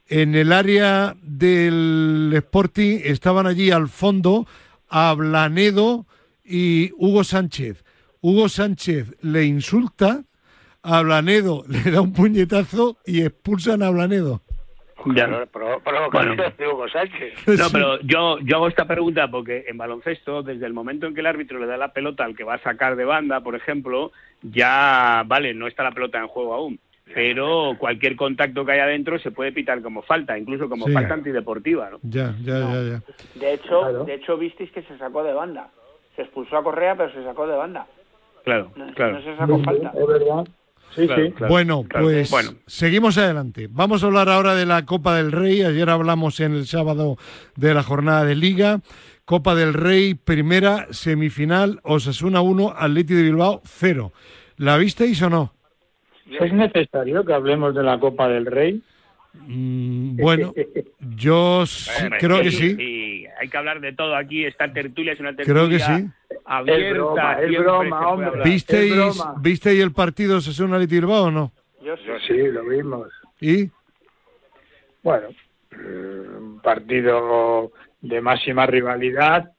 En el área del Sporting estaban allí al fondo Ablanedo y Hugo Sánchez. Hugo Sánchez le insulta, a Blanedo le da un puñetazo y expulsan a Blanedo. Ya. Provocación Bueno. de Hugo Sánchez. No, pero yo, yo hago esta pregunta porque en baloncesto, desde el momento en que el árbitro le da la pelota al que va a sacar de banda, por ejemplo, ya, vale, no está la pelota en juego aún, pero cualquier contacto que haya dentro se puede pitar como falta, incluso como Sí. falta antideportiva, ¿no? Ya, ya, ya, ya. De hecho, Claro. de hecho visteis que se sacó de banda. Se expulsó a Correa, pero se sacó de banda. Claro, No, claro. no se sacó falta. Es verdad. Sí, Claro, sí. claro, bueno, claro. pues Bueno, seguimos adelante. Vamos a hablar ahora de la Copa del Rey. Ayer hablamos en el sábado de la jornada de Liga. Copa del Rey, primera semifinal, Osasuna 1, Atleti de Bilbao 0. ¿La visteis o no? ¿Es necesario que hablemos de la Copa del Rey? Mm, bueno, yo sí- creo que sí. Hay que hablar de todo aquí. Esta tertulia es una tertulia Creo que sí. abierta. Es broma, es broma, hombre. ¿Visteis, Es broma. ¿Visteis el partido Atleti de Bilbao o no? Yo sí. Yo sí, lo vimos. ¿Y? Bueno, un partido de máxima rivalidad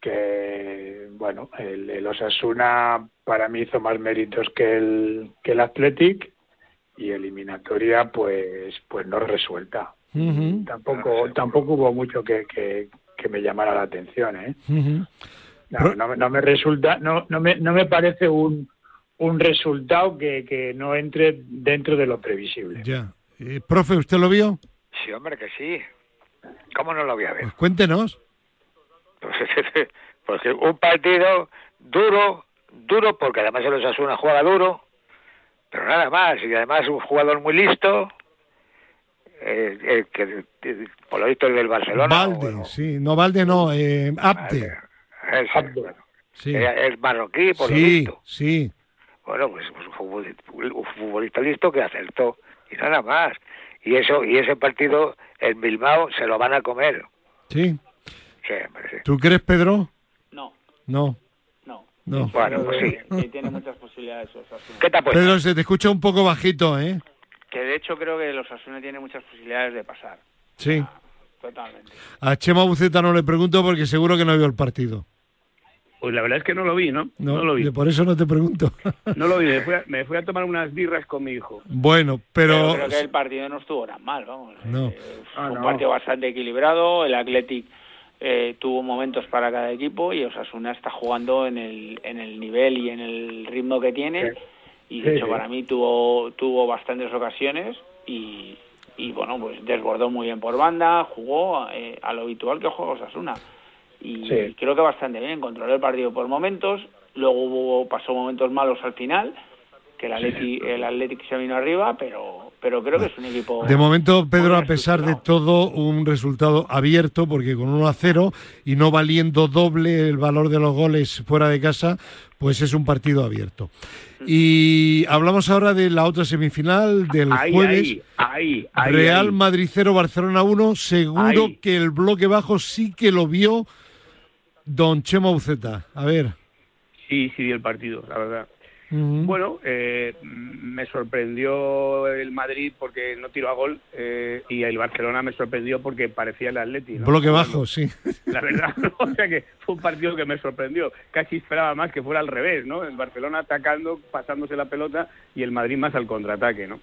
que, bueno, el, el Osasuna para mí hizo más méritos que el, que el Athletic y eliminatoria pues pues no resuelta. Tampoco tampoco hubo mucho que, que, que me llamara la atención, ¿eh? No, Pero- no, me- no me resulta, no, no me, no me parece un, un resultado que, que no entre dentro de lo previsible. Ya. Eh, profe, ¿usted lo vio? Sí, hombre, que sí. ¿Cómo no lo voy a ver? Pues cuéntenos. Pues, porque un partido duro, duro, porque además el Osasuna juega duro, pero nada más, y además un jugador muy listo, eh, eh, que eh, por lo visto el del Barcelona. Valde, bueno, sí. No, Valde no, eh, Abde. ese, Abde. bueno, Sí. Eh, Es marroquí, por lo Sí, visto. sí. Bueno, pues, pues un, futbolista, un futbolista listo que acertó y nada más. Y eso y ese partido en Bilbao se lo van a comer. Sí. Sí, hombre, sí. ¿Tú crees, Pedro? No, No, no. no. Bueno, pues sí. Que tiene muchas posibilidades. ¿Qué te ha puesto? Pedro, se te escucha un poco bajito, ¿eh? Que de hecho creo que los Osasuna tiene muchas posibilidades de pasar. Sí. Totalmente. A Chema Buceta no le pregunto porque seguro que no vio el partido. Pues la verdad es que no lo vi, ¿no? No, No, lo vi. Por eso no te pregunto. No lo vi. Me fui, a, me fui a tomar unas birras con mi hijo. bueno, Pero pero... creo que el partido no estuvo tan mal, vamos. No. Eh, fue Ah, un no. partido bastante equilibrado. El Athletic eh, tuvo momentos para cada equipo y Osasuna está jugando en el, en el nivel y en el ritmo que tiene. Y de Sí, hecho, sí. para mí tuvo, tuvo bastantes ocasiones y, y bueno, pues desbordó muy bien por banda, jugó eh, a lo habitual que juega Osasuna. Y Sí. creo que bastante bien, controló el partido por momentos. Luego hubo, pasó momentos malos al final, que el Athletic, el Athletic se vino arriba, pero, pero creo que es un equipo. De momento, Pedro, a pesar de todo, un resultado abierto, porque con 1 a 0 y no valiendo doble el valor de los goles fuera de casa, pues es un partido abierto. Y hablamos ahora de la otra semifinal del Ahí, jueves. ahí, ahí, ahí, Real ahí. Madrid 0, Barcelona 1. Seguro Ahí. que el bloque bajo sí que lo vio Don Chema Uceta. A ver. Sí, sí, vi el partido, la verdad. Bueno, eh, me sorprendió el Madrid porque no tiró a gol eh, y el Barcelona me sorprendió porque parecía el Atleti. ¿no? bloque Bueno, bajo, sí. La verdad, o sea que fue un partido que me sorprendió. Casi esperaba más que fuera al revés, ¿no? El Barcelona atacando, pasándose la pelota y el Madrid más al contraataque, ¿no?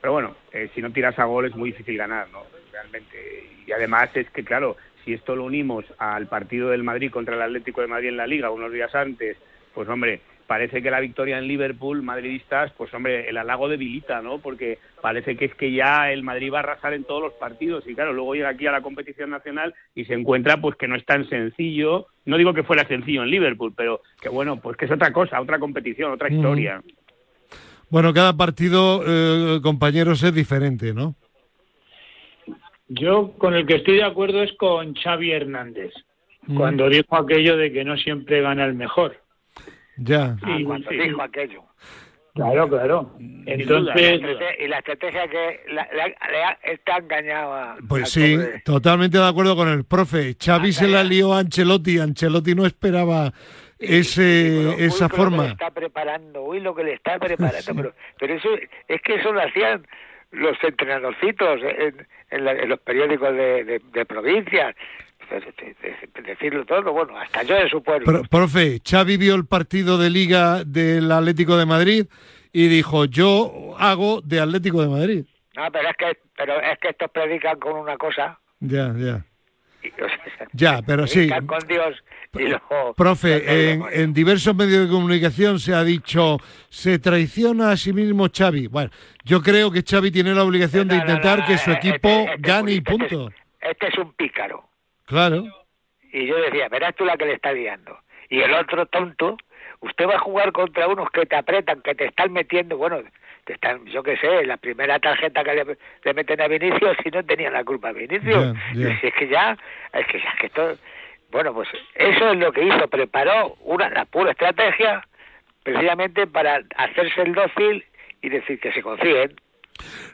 Pero bueno, eh, si no tiras a gol es muy difícil ganar, ¿no? Realmente. Y además es que, claro, si esto lo unimos al partido del Madrid contra el Atlético de Madrid en la Liga unos días antes, pues hombre, parece que la victoria en Liverpool, madridistas, pues hombre, el halago debilita, ¿no? Porque parece que es que ya el Madrid va a arrasar en todos los partidos y claro, luego llega aquí a la competición nacional y se encuentra pues que no es tan sencillo. No digo que fuera sencillo en Liverpool, pero que bueno, pues que es otra cosa, otra competición, otra historia. Bueno, cada partido, eh, compañeros, es diferente, ¿no? Yo con el que estoy de acuerdo es con Xavi Hernández, Mm. cuando dijo aquello de que no siempre gana el mejor. Ya. Ah, Sí, cuando sí. dijo aquello. Claro, claro. Entonces. Y la estrategia que la, la- le ha- está engañado a- Pues sí, pobre. totalmente de acuerdo con el profe. Xavi se la ya. lió a Ancelotti. Ancelotti no esperaba ese, Sí, pero uy, esa que Lo que le forma. está preparando, uy, lo que le está preparando, pero, pero eso es que eso lo hacían los entrenadorcitos en, en la- en los periódicos de, de, de provincias. De- de- de- decirlo todo, bueno, hasta yo de su pueblo. Pro- profe, Xavi vio el partido de Liga del Atlético de Madrid y dijo, yo hago de Atlético de Madrid. No, pero es que, pero es que estos predican con una cosa. Ya, ya. y, o sea, Ya, pero sí. con Dios y luego... Profe, en, diversos medios de comunicación se ha dicho, se traiciona a sí mismo Xavi. Bueno, yo creo que Xavi tiene la obligación de no, intentar no, que su equipo este- este gane y este es- punto. Este es un pícaro. Claro. Y yo decía, verás tú la que le está liando. Y el otro tonto, usted va a jugar contra unos que te apretan, que te están metiendo, bueno, te están, yo qué sé, la primera tarjeta que le, le meten a Vinicius, si no tenía la culpa Vinicius. Ya. Y Es que ya, es que ya, que esto, bueno, pues eso es lo que hizo, preparó una, la pura estrategia, precisamente para hacerse el dócil y decir que se confíen.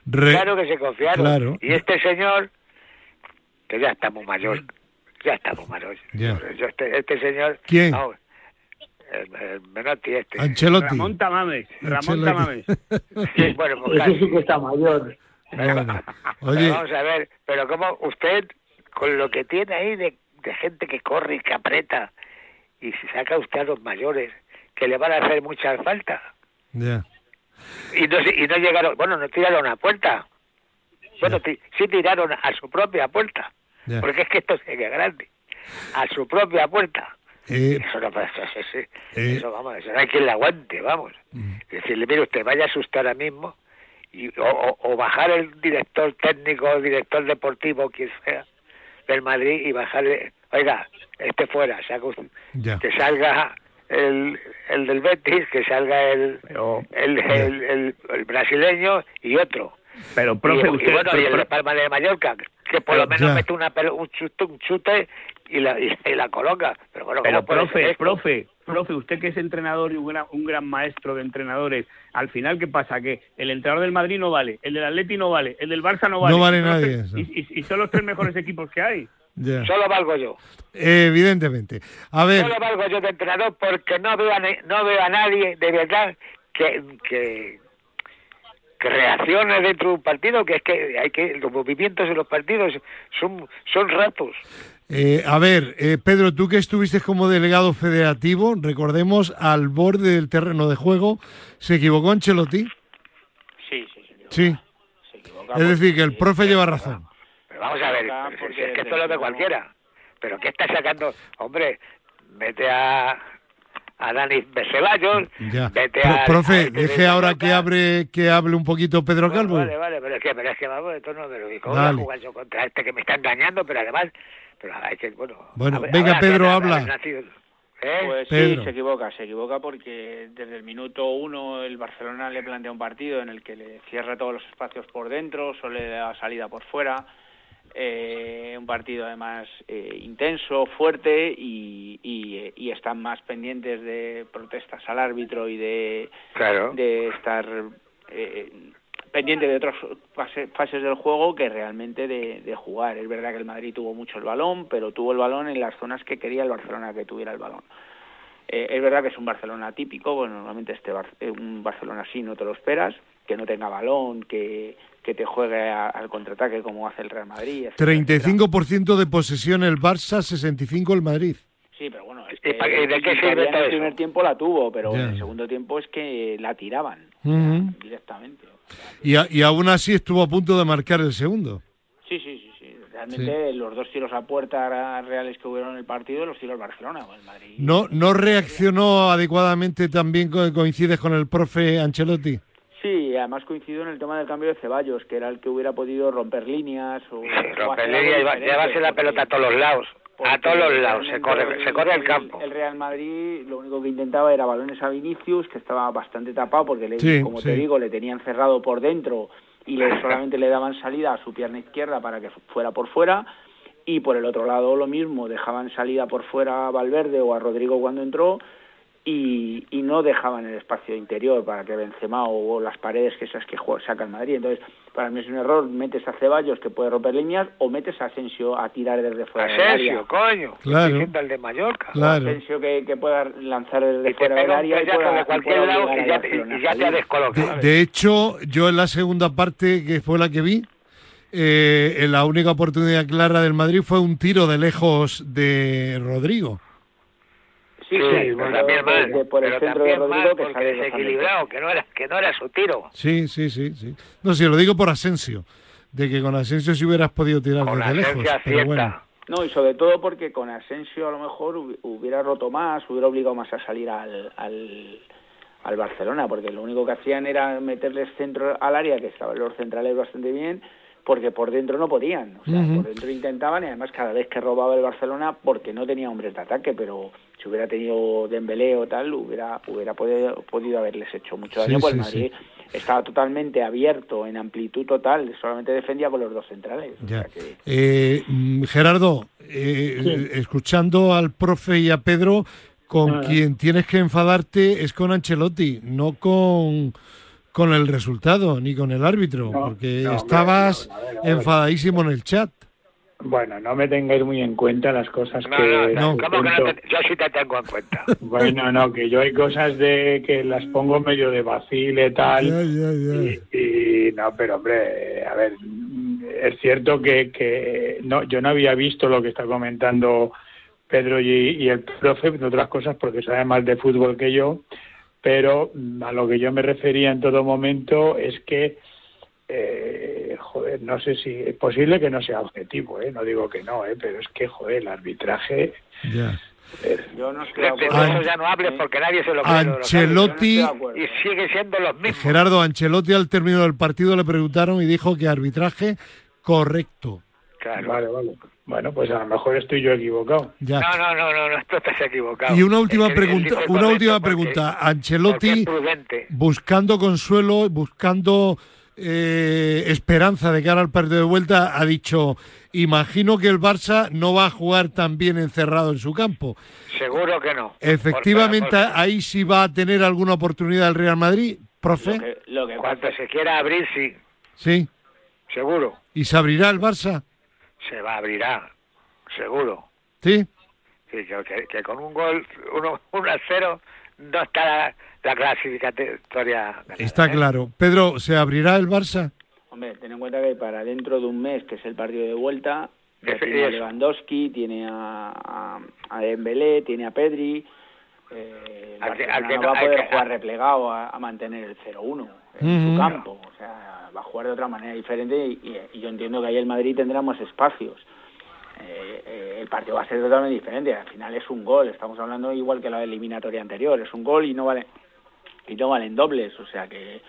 Re- Claro que se confiaron. Claro. Y este señor, que ya está muy mayor, ya mayor. Ya. Yo este, este señor... ¿Quién? el, el Menotti este. Ancelotti. Ramón Tamames, Ramón. Tamames. Sí, bueno, pues eso sí que está mayor. Bueno, Pero oye, vamos a ver, pero como usted, con lo que tiene ahí de, de gente que corre y que aprieta, y si saca usted a los mayores, que le van a hacer mucha falta, ya. y no, y no llegaron, bueno, no tiraron a puerta, bueno, sí tiraron a su propia puerta, Ya. porque es que esto sigue grande, a su propia puerta. Eh, Eso no pasa, eso, eso, Eh. eso, vamos, eso no hay quien le aguante, vamos. Mm. Decirle, mire usted, vaya a asustar ahora mismo, y, o, o- o bajar el director técnico, el director deportivo, quien sea, del Madrid, y bajarle, oiga, este fuera, saca usted- ya. que salga el, el del Betis, que salga el, el, el, el- el brasileño y otro. pero profe, y, bueno, y el de Palma de Mallorca, que por lo Ya. menos mete una, un, chute, un chute y la, y, y la coloca. Pero bueno, Pero ¿cómo puede ser profe, profe, profe, usted que es entrenador y un gran, un gran maestro de entrenadores, al final, ¿qué pasa? Que el entrenador del Madrid no vale, el del Atleti no vale, el del Barça no vale. No vale nadie, eso. Y, y- y son los tres mejores equipos que hay. Ya. Solo valgo yo. Evidentemente. A ver, Solo valgo yo de entrenador porque no veo a, ne- no veo a nadie de verdad que, que, que reaccione dentro de un partido, que es que hay que los movimientos en los partidos son, son ratos. eh, a ver, eh, Pedro, tú que estuviste como delegado federativo, recordemos al borde del terreno de juego, ¿se equivocó Ancelotti? Sí, sí, sí. Sí. Se Es decir, que el profe lleva razón. Pero vamos a ver, si porque es que esto lo ve cualquiera. Pero ¿qué está sacando? Hombre, mete a, a Dani Ceballos, Ya. vete Pro- a... profe, a- deje ahora que hable, que hable un poquito Pedro Bueno, Calvo. Vale, vale, pero es que, pero es que vamos, esto no me lo digo. Voy a jugar yo contra este que me está engañando, pero además, pero hay que, bueno. Bueno, ver- venga, ahora Pedro, habla. ¿eh? Pues Pedro. sí, se equivoca, se equivoca porque desde el minuto uno el Barcelona le plantea un partido en el que le cierra todos los espacios por dentro, solo le da salida por fuera, eh, un partido además eh, intenso, fuerte y, y, y están más pendientes de protestas al árbitro y de, claro. de estar eh, pendiente de otras fase- fases del juego que realmente de, de jugar. Es verdad que el Madrid tuvo mucho el balón, pero tuvo el balón en las zonas que quería el Barcelona que tuviera el balón. Eh, es verdad que es un Barcelona típico, bueno, normalmente este Bar- eh, un Barcelona así no te lo esperas, que no tenga balón, que, que te juegue a- al contraataque como hace el Real Madrid. etcétera, etcétera. 35% de posesión el Barça, 65% el Madrid. Sí, pero bueno, es ¿Y pa- que y de qué todavía sirve en todo el eso? primer tiempo la tuvo, pero en el segundo tiempo es que la tiraban directamente. O sea, y, a- y aún así estuvo a punto de marcar el segundo. Sí, sí, sí, sí. Realmente los dos tiros a puerta reales que hubieron en el partido los tiró el Barcelona. o el Madrid. ¿No, no reaccionó adecuadamente también co- coincides con el profe Ancelotti? Sí, además coincido en el tema del cambio de Ceballos, que era el que hubiera podido romper líneas o, romper líneas y llevarse la pelota a todos los lados. A todos los lados. Se corre, se corre el campo. El Real Madrid lo único que intentaba era balones a Vinicius, que estaba bastante tapado porque, le, Sí, como sí. te digo, le tenían cerrado por dentro y le, solamente le daban salida a su pierna izquierda para que fuera por fuera. Y por el otro lado lo mismo, dejaban salida por fuera a Valverde o a Rodrigo cuando entró y, y no dejaban el espacio interior para que Benzema o, o las paredes que esas que juega, saca el Madrid. Entonces, para mí es un error, metes a Ceballos que puede romper líneas o metes a Asensio a tirar desde fuera del área. Asensio, coño. Claro. Diciendo el de Mallorca. Claro. Asensio que, que pueda lanzar desde Y fuera del área y pedazo pueda, de cualquier lado y ya, te- Barcelona y a ya te ha descolocado. De, de hecho, yo en la segunda parte, que fue la que vi, eh, en la única oportunidad clara del Madrid fue un tiro de lejos de Rodrigo. Sí, Sí, también mal. de- por el pero centro de también Rodrigo mal que sale desequilibrado, que no era, que no era su tiro. Sí, sí, sí, sí. No, sí, lo digo por Asensio, de que con Asensio si hubieras podido tirar Con desde lejos. Pero bueno. No, y sobre todo porque con Asensio a lo mejor hubi- hubiera roto más, hubiera obligado más a salir al, al, al Barcelona, porque lo único que hacían era meterles centro al área, que estaban los centrales bastante bien, porque por dentro no podían. O sea, por dentro intentaban y además cada vez que robaba el Barcelona, porque no tenía hombres de ataque, pero si hubiera tenido Dembélé o tal, hubiera, hubiera podido, podido haberles hecho mucho daño, Sí, pues sí, Madrid estaba totalmente abierto, en amplitud total, solamente defendía con los dos centrales. O ya. sea que- Eh, mm, Gerardo, eh, escuchando al profe y a Pedro, con quien tienes que enfadarte es con Ancelotti, no con, con el resultado ni con el árbitro, No, porque no, estabas no, enfadadísimo en el chat. Bueno, no me tengáis muy en cuenta las cosas No, que... no, no. ¿cómo que no cuento. te- yo sí te tengo en cuenta. Bueno, no, que yo hay cosas de que las pongo medio de vacile tal. Y, y no, pero hombre, a ver, es cierto que, que no, yo no había visto lo que está comentando Pedro y, y el profe, entre otras cosas, porque sabe más de fútbol que yo, pero a lo que yo me refería en todo momento es que, eh, joder, no sé si es posible que no sea objetivo, ¿eh? no digo que no, ¿eh? pero es que, joder, el arbitraje... Ya. eh, Yo no estoy de acuerdo. eso ya no hables porque nadie se lo cree. Ancelotti- no. Y sigue siendo los mismos. Gerardo Ancelotti al término del partido le preguntaron y dijo que arbitraje correcto. Claro. Vale, vale. Bueno, pues a lo mejor estoy yo equivocado. Ya. No, no, no, no, no, esto estás equivocado. Y una última Es que él pregunta, una última porque- pregunta. Ancelotti buscando consuelo, buscando eh, esperanza de cara al partido de vuelta, ha dicho, imagino que el Barça no va a jugar tan bien encerrado en su campo. Seguro que no. Efectivamente, Por- por- ahí sí va a tener alguna oportunidad el Real Madrid, profe. Lo que, lo que Cuando se quiera abrir, sí, Sí. seguro. ¿Y se abrirá el Barça? Se va a abrirá, seguro. Sí. Sí, que, con un gol, uno, uno a cero, no está la, la clasificatoria. ganada, Está ¿eh? claro. Pedro, ¿se abrirá el Barça? Hombre, ten en cuenta que para dentro de un mes, que es el partido de vuelta, tiene a. Lewandowski, tiene a, a, a Dembélé, tiene a Pedri. Eh, el Al que- Barcelona al que no va a poder que- jugar replegado a, a mantener el 0-1 en su campo. O sea, va a jugar de otra manera diferente y, y- y yo entiendo que ahí el Madrid tendrá más espacios. Eh, eh, el partido va a ser totalmente diferente. Al final es un gol. Estamos hablando igual que la eliminatoria anterior. Es un gol y no vale y no valen dobles. O sea que,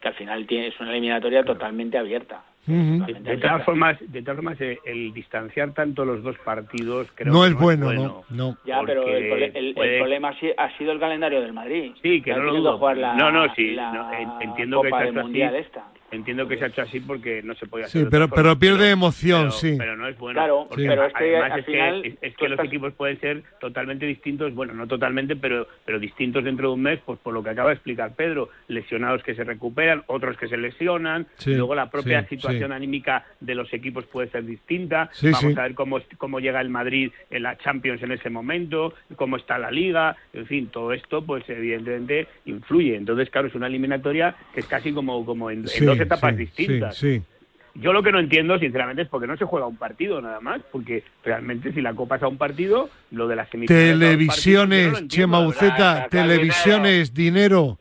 que al final tiene, es una eliminatoria totalmente abierta. Totalmente De abierta. todas formas, de todas formas eh, el distanciar tanto los dos partidos creo No que es bueno, no. no. Ya, pero el, el- el puede- problema ha si- ha sido el calendario del Madrid. Sí, que ha no lo dudo. jugar la, No, no, sí, la no, en- entiendo que Copa ha del así. Mundial esta. Entiendo que se ha hecho así porque no se podía hacer. Sí, pero- forma, pero pierde emoción, pero- sí. Pero no es bueno. Claro, porque pero es que además al es final que, es, que los estás- equipos pueden ser totalmente distintos, bueno, no totalmente, pero pero distintos dentro de un mes, pues por lo que acaba de explicar Pedro, lesionados que se recuperan, otros que se lesionan, Sí, luego la propia sí, situación sí. anímica de los equipos puede ser distinta. Sí, Vamos sí. a ver cómo cómo llega el Madrid en la Champions en ese momento, cómo está la Liga, en fin, todo esto pues evidentemente influye. Entonces, claro, es una eliminatoria que es casi como como en, en dos etapas distintas. Yo lo que no entiendo, sinceramente, es porque no se juega un partido nada más, porque realmente si la Copa es a un partido, lo de las semifinales partido, no Televisiones, entiendo, Chema. Uceta, televisiones, dinero,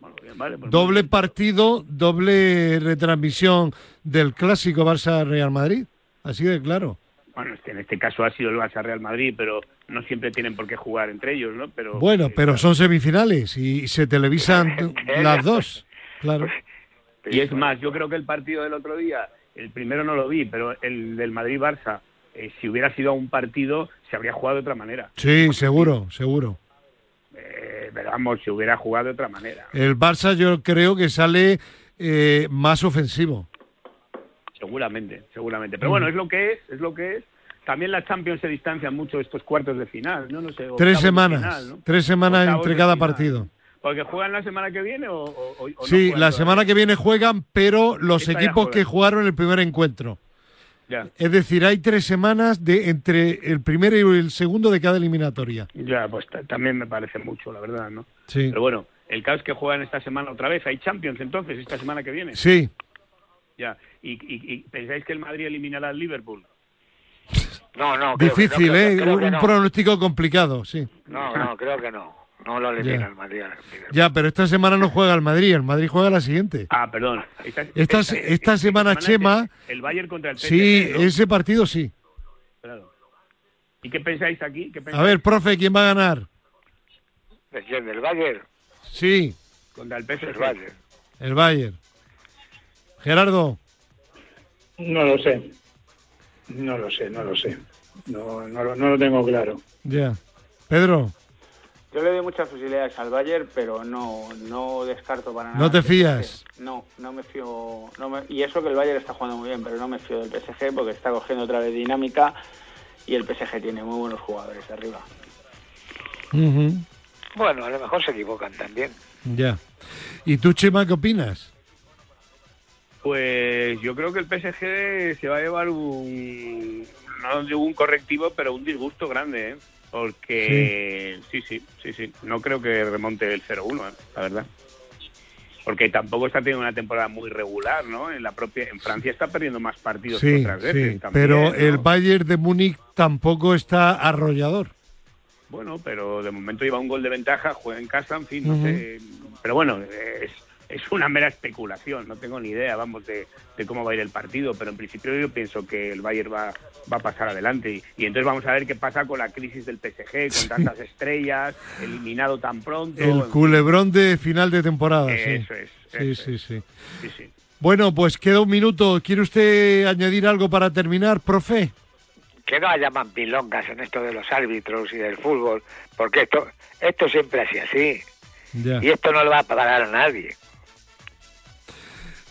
Bueno, bien, vale, pues doble partido, doble retransmisión del clásico Barça-Real Madrid. Así de claro. Bueno, en este caso ha sido el Barça Real Madrid, pero no siempre tienen por qué jugar entre ellos, ¿no? Pero Bueno, eh, pero son semifinales y se televisan las dos. Claro. Y es más, yo creo que el partido del otro día, el primero no lo vi, pero el del Madrid-Barça, eh, si hubiera sido un partido, se habría jugado de otra manera. Sí, seguro, seguro. Eh, pero vamos, se hubiera jugado de otra manera. El Barça yo creo que sale eh, más ofensivo. Seguramente, seguramente. Pero bueno, es lo que es, es lo que es. También la Champions se distancian mucho de estos cuartos de final, ¿no? no sé, Tres semanas, final, ¿no? tres semanas Octavos entre cada final. partido. ¿Porque juegan la semana que viene o, o- o no Sí, juegan la semana que viene juegan, pero los Esta equipos que jugaron el primer encuentro. Ya, Es decir, hay tres semanas de entre el primero y el segundo de cada eliminatoria. ya, pues ta- también me parece mucho, la verdad, ¿no? Sí, Pero bueno, el caso es que juegan esta semana otra vez. Hay Champions entonces, esta semana que viene. sí. Ya. ¿Y, y- y pensáis que el Madrid eliminará al Liverpool? No, no. creo que no, Difícil, creo ¿eh? creo que Un no. pronóstico complicado, sí. No, no, creo que no. No lo elimina Ya. el Madrid. al Liverpool. Ya, pero esta semana no juega el Madrid, el Madrid juega la siguiente. Ah, perdón. Esta, Esta- esta semana, Chema- El Bayern contra el PSG. Sí, ¿no? ese partido sí. Claro. ¿Y qué pensáis aquí? ¿Qué pensáis A ver, profe, ¿quién va a ganar? ¿Del Bayern? Sí, Contra el PSG. El Bayern. el Bayern. Gerardo, No lo sé. No lo sé, no lo sé. No, no lo tengo claro. ya. Pedro, Yo le doy muchas posibilidades al Bayern, pero no, no descarto para nada. ¿No te fías? No, no me fío. No me- y eso que el Bayern está jugando muy bien, pero no me fío del PSG porque está cogiendo otra vez dinámica y el PSG tiene muy buenos jugadores arriba. Bueno, a lo mejor se equivocan también. ya. ¿Y tú, Chema, qué opinas? Pues yo creo que el PSG se va a llevar un, no digo un correctivo, pero un disgusto grande, ¿eh? Porque sí, sí, sí, sí. No creo que remonte el 0-1, ¿eh? la verdad. Porque tampoco está teniendo una temporada muy regular, ¿no? En la propia, en Francia está perdiendo más partidos que Sí, otras veces. sí, también, pero ¿no? el Bayern de Múnich tampoco está arrollador. Bueno, pero de momento lleva un gol de ventaja, juega en casa, en fin, no sé. Pero bueno, es, es una mera especulación, no tengo ni idea, vamos, de, de cómo va a ir el partido, pero en principio yo pienso que el Bayern va, va a pasar adelante. Y, y entonces vamos a ver qué pasa con la crisis del PSG, con tantas estrellas, eliminado tan pronto. El culebrón de final de temporada, sí. Eso es, Sí, eso sí, es. sí. Sí, sí. Bueno, pues queda un minuto. ¿Quiere usted añadir algo para terminar, profe? Que no haya más milongas en esto de los árbitros y del fútbol, porque esto, esto siempre ha sido así. Ya. Y esto no le va a parar a nadie.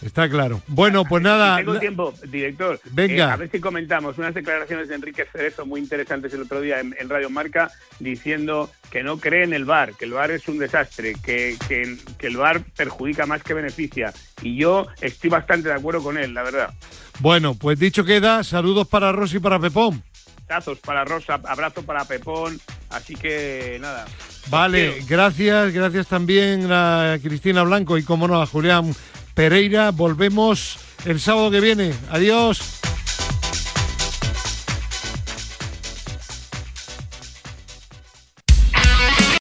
Está claro. Bueno, pues nada. tengo tiempo, director. Venga. Eh, a ver si comentamos unas declaraciones de Enrique Cerezo muy interesantes el otro día en, Radio Marca diciendo que no cree en el VAR, que el VAR es un desastre, que, que, que el VAR perjudica más que beneficia. Y yo estoy bastante de acuerdo con él, la verdad. Bueno, pues dicho queda, saludos para Rosy y para Pepón. Tazos para Rosa, abrazo para Pepón, así que nada. Vale, gracias, gracias también a Cristina Blanco y como no a Julián Pereira. Volvemos el sábado que viene. Adiós.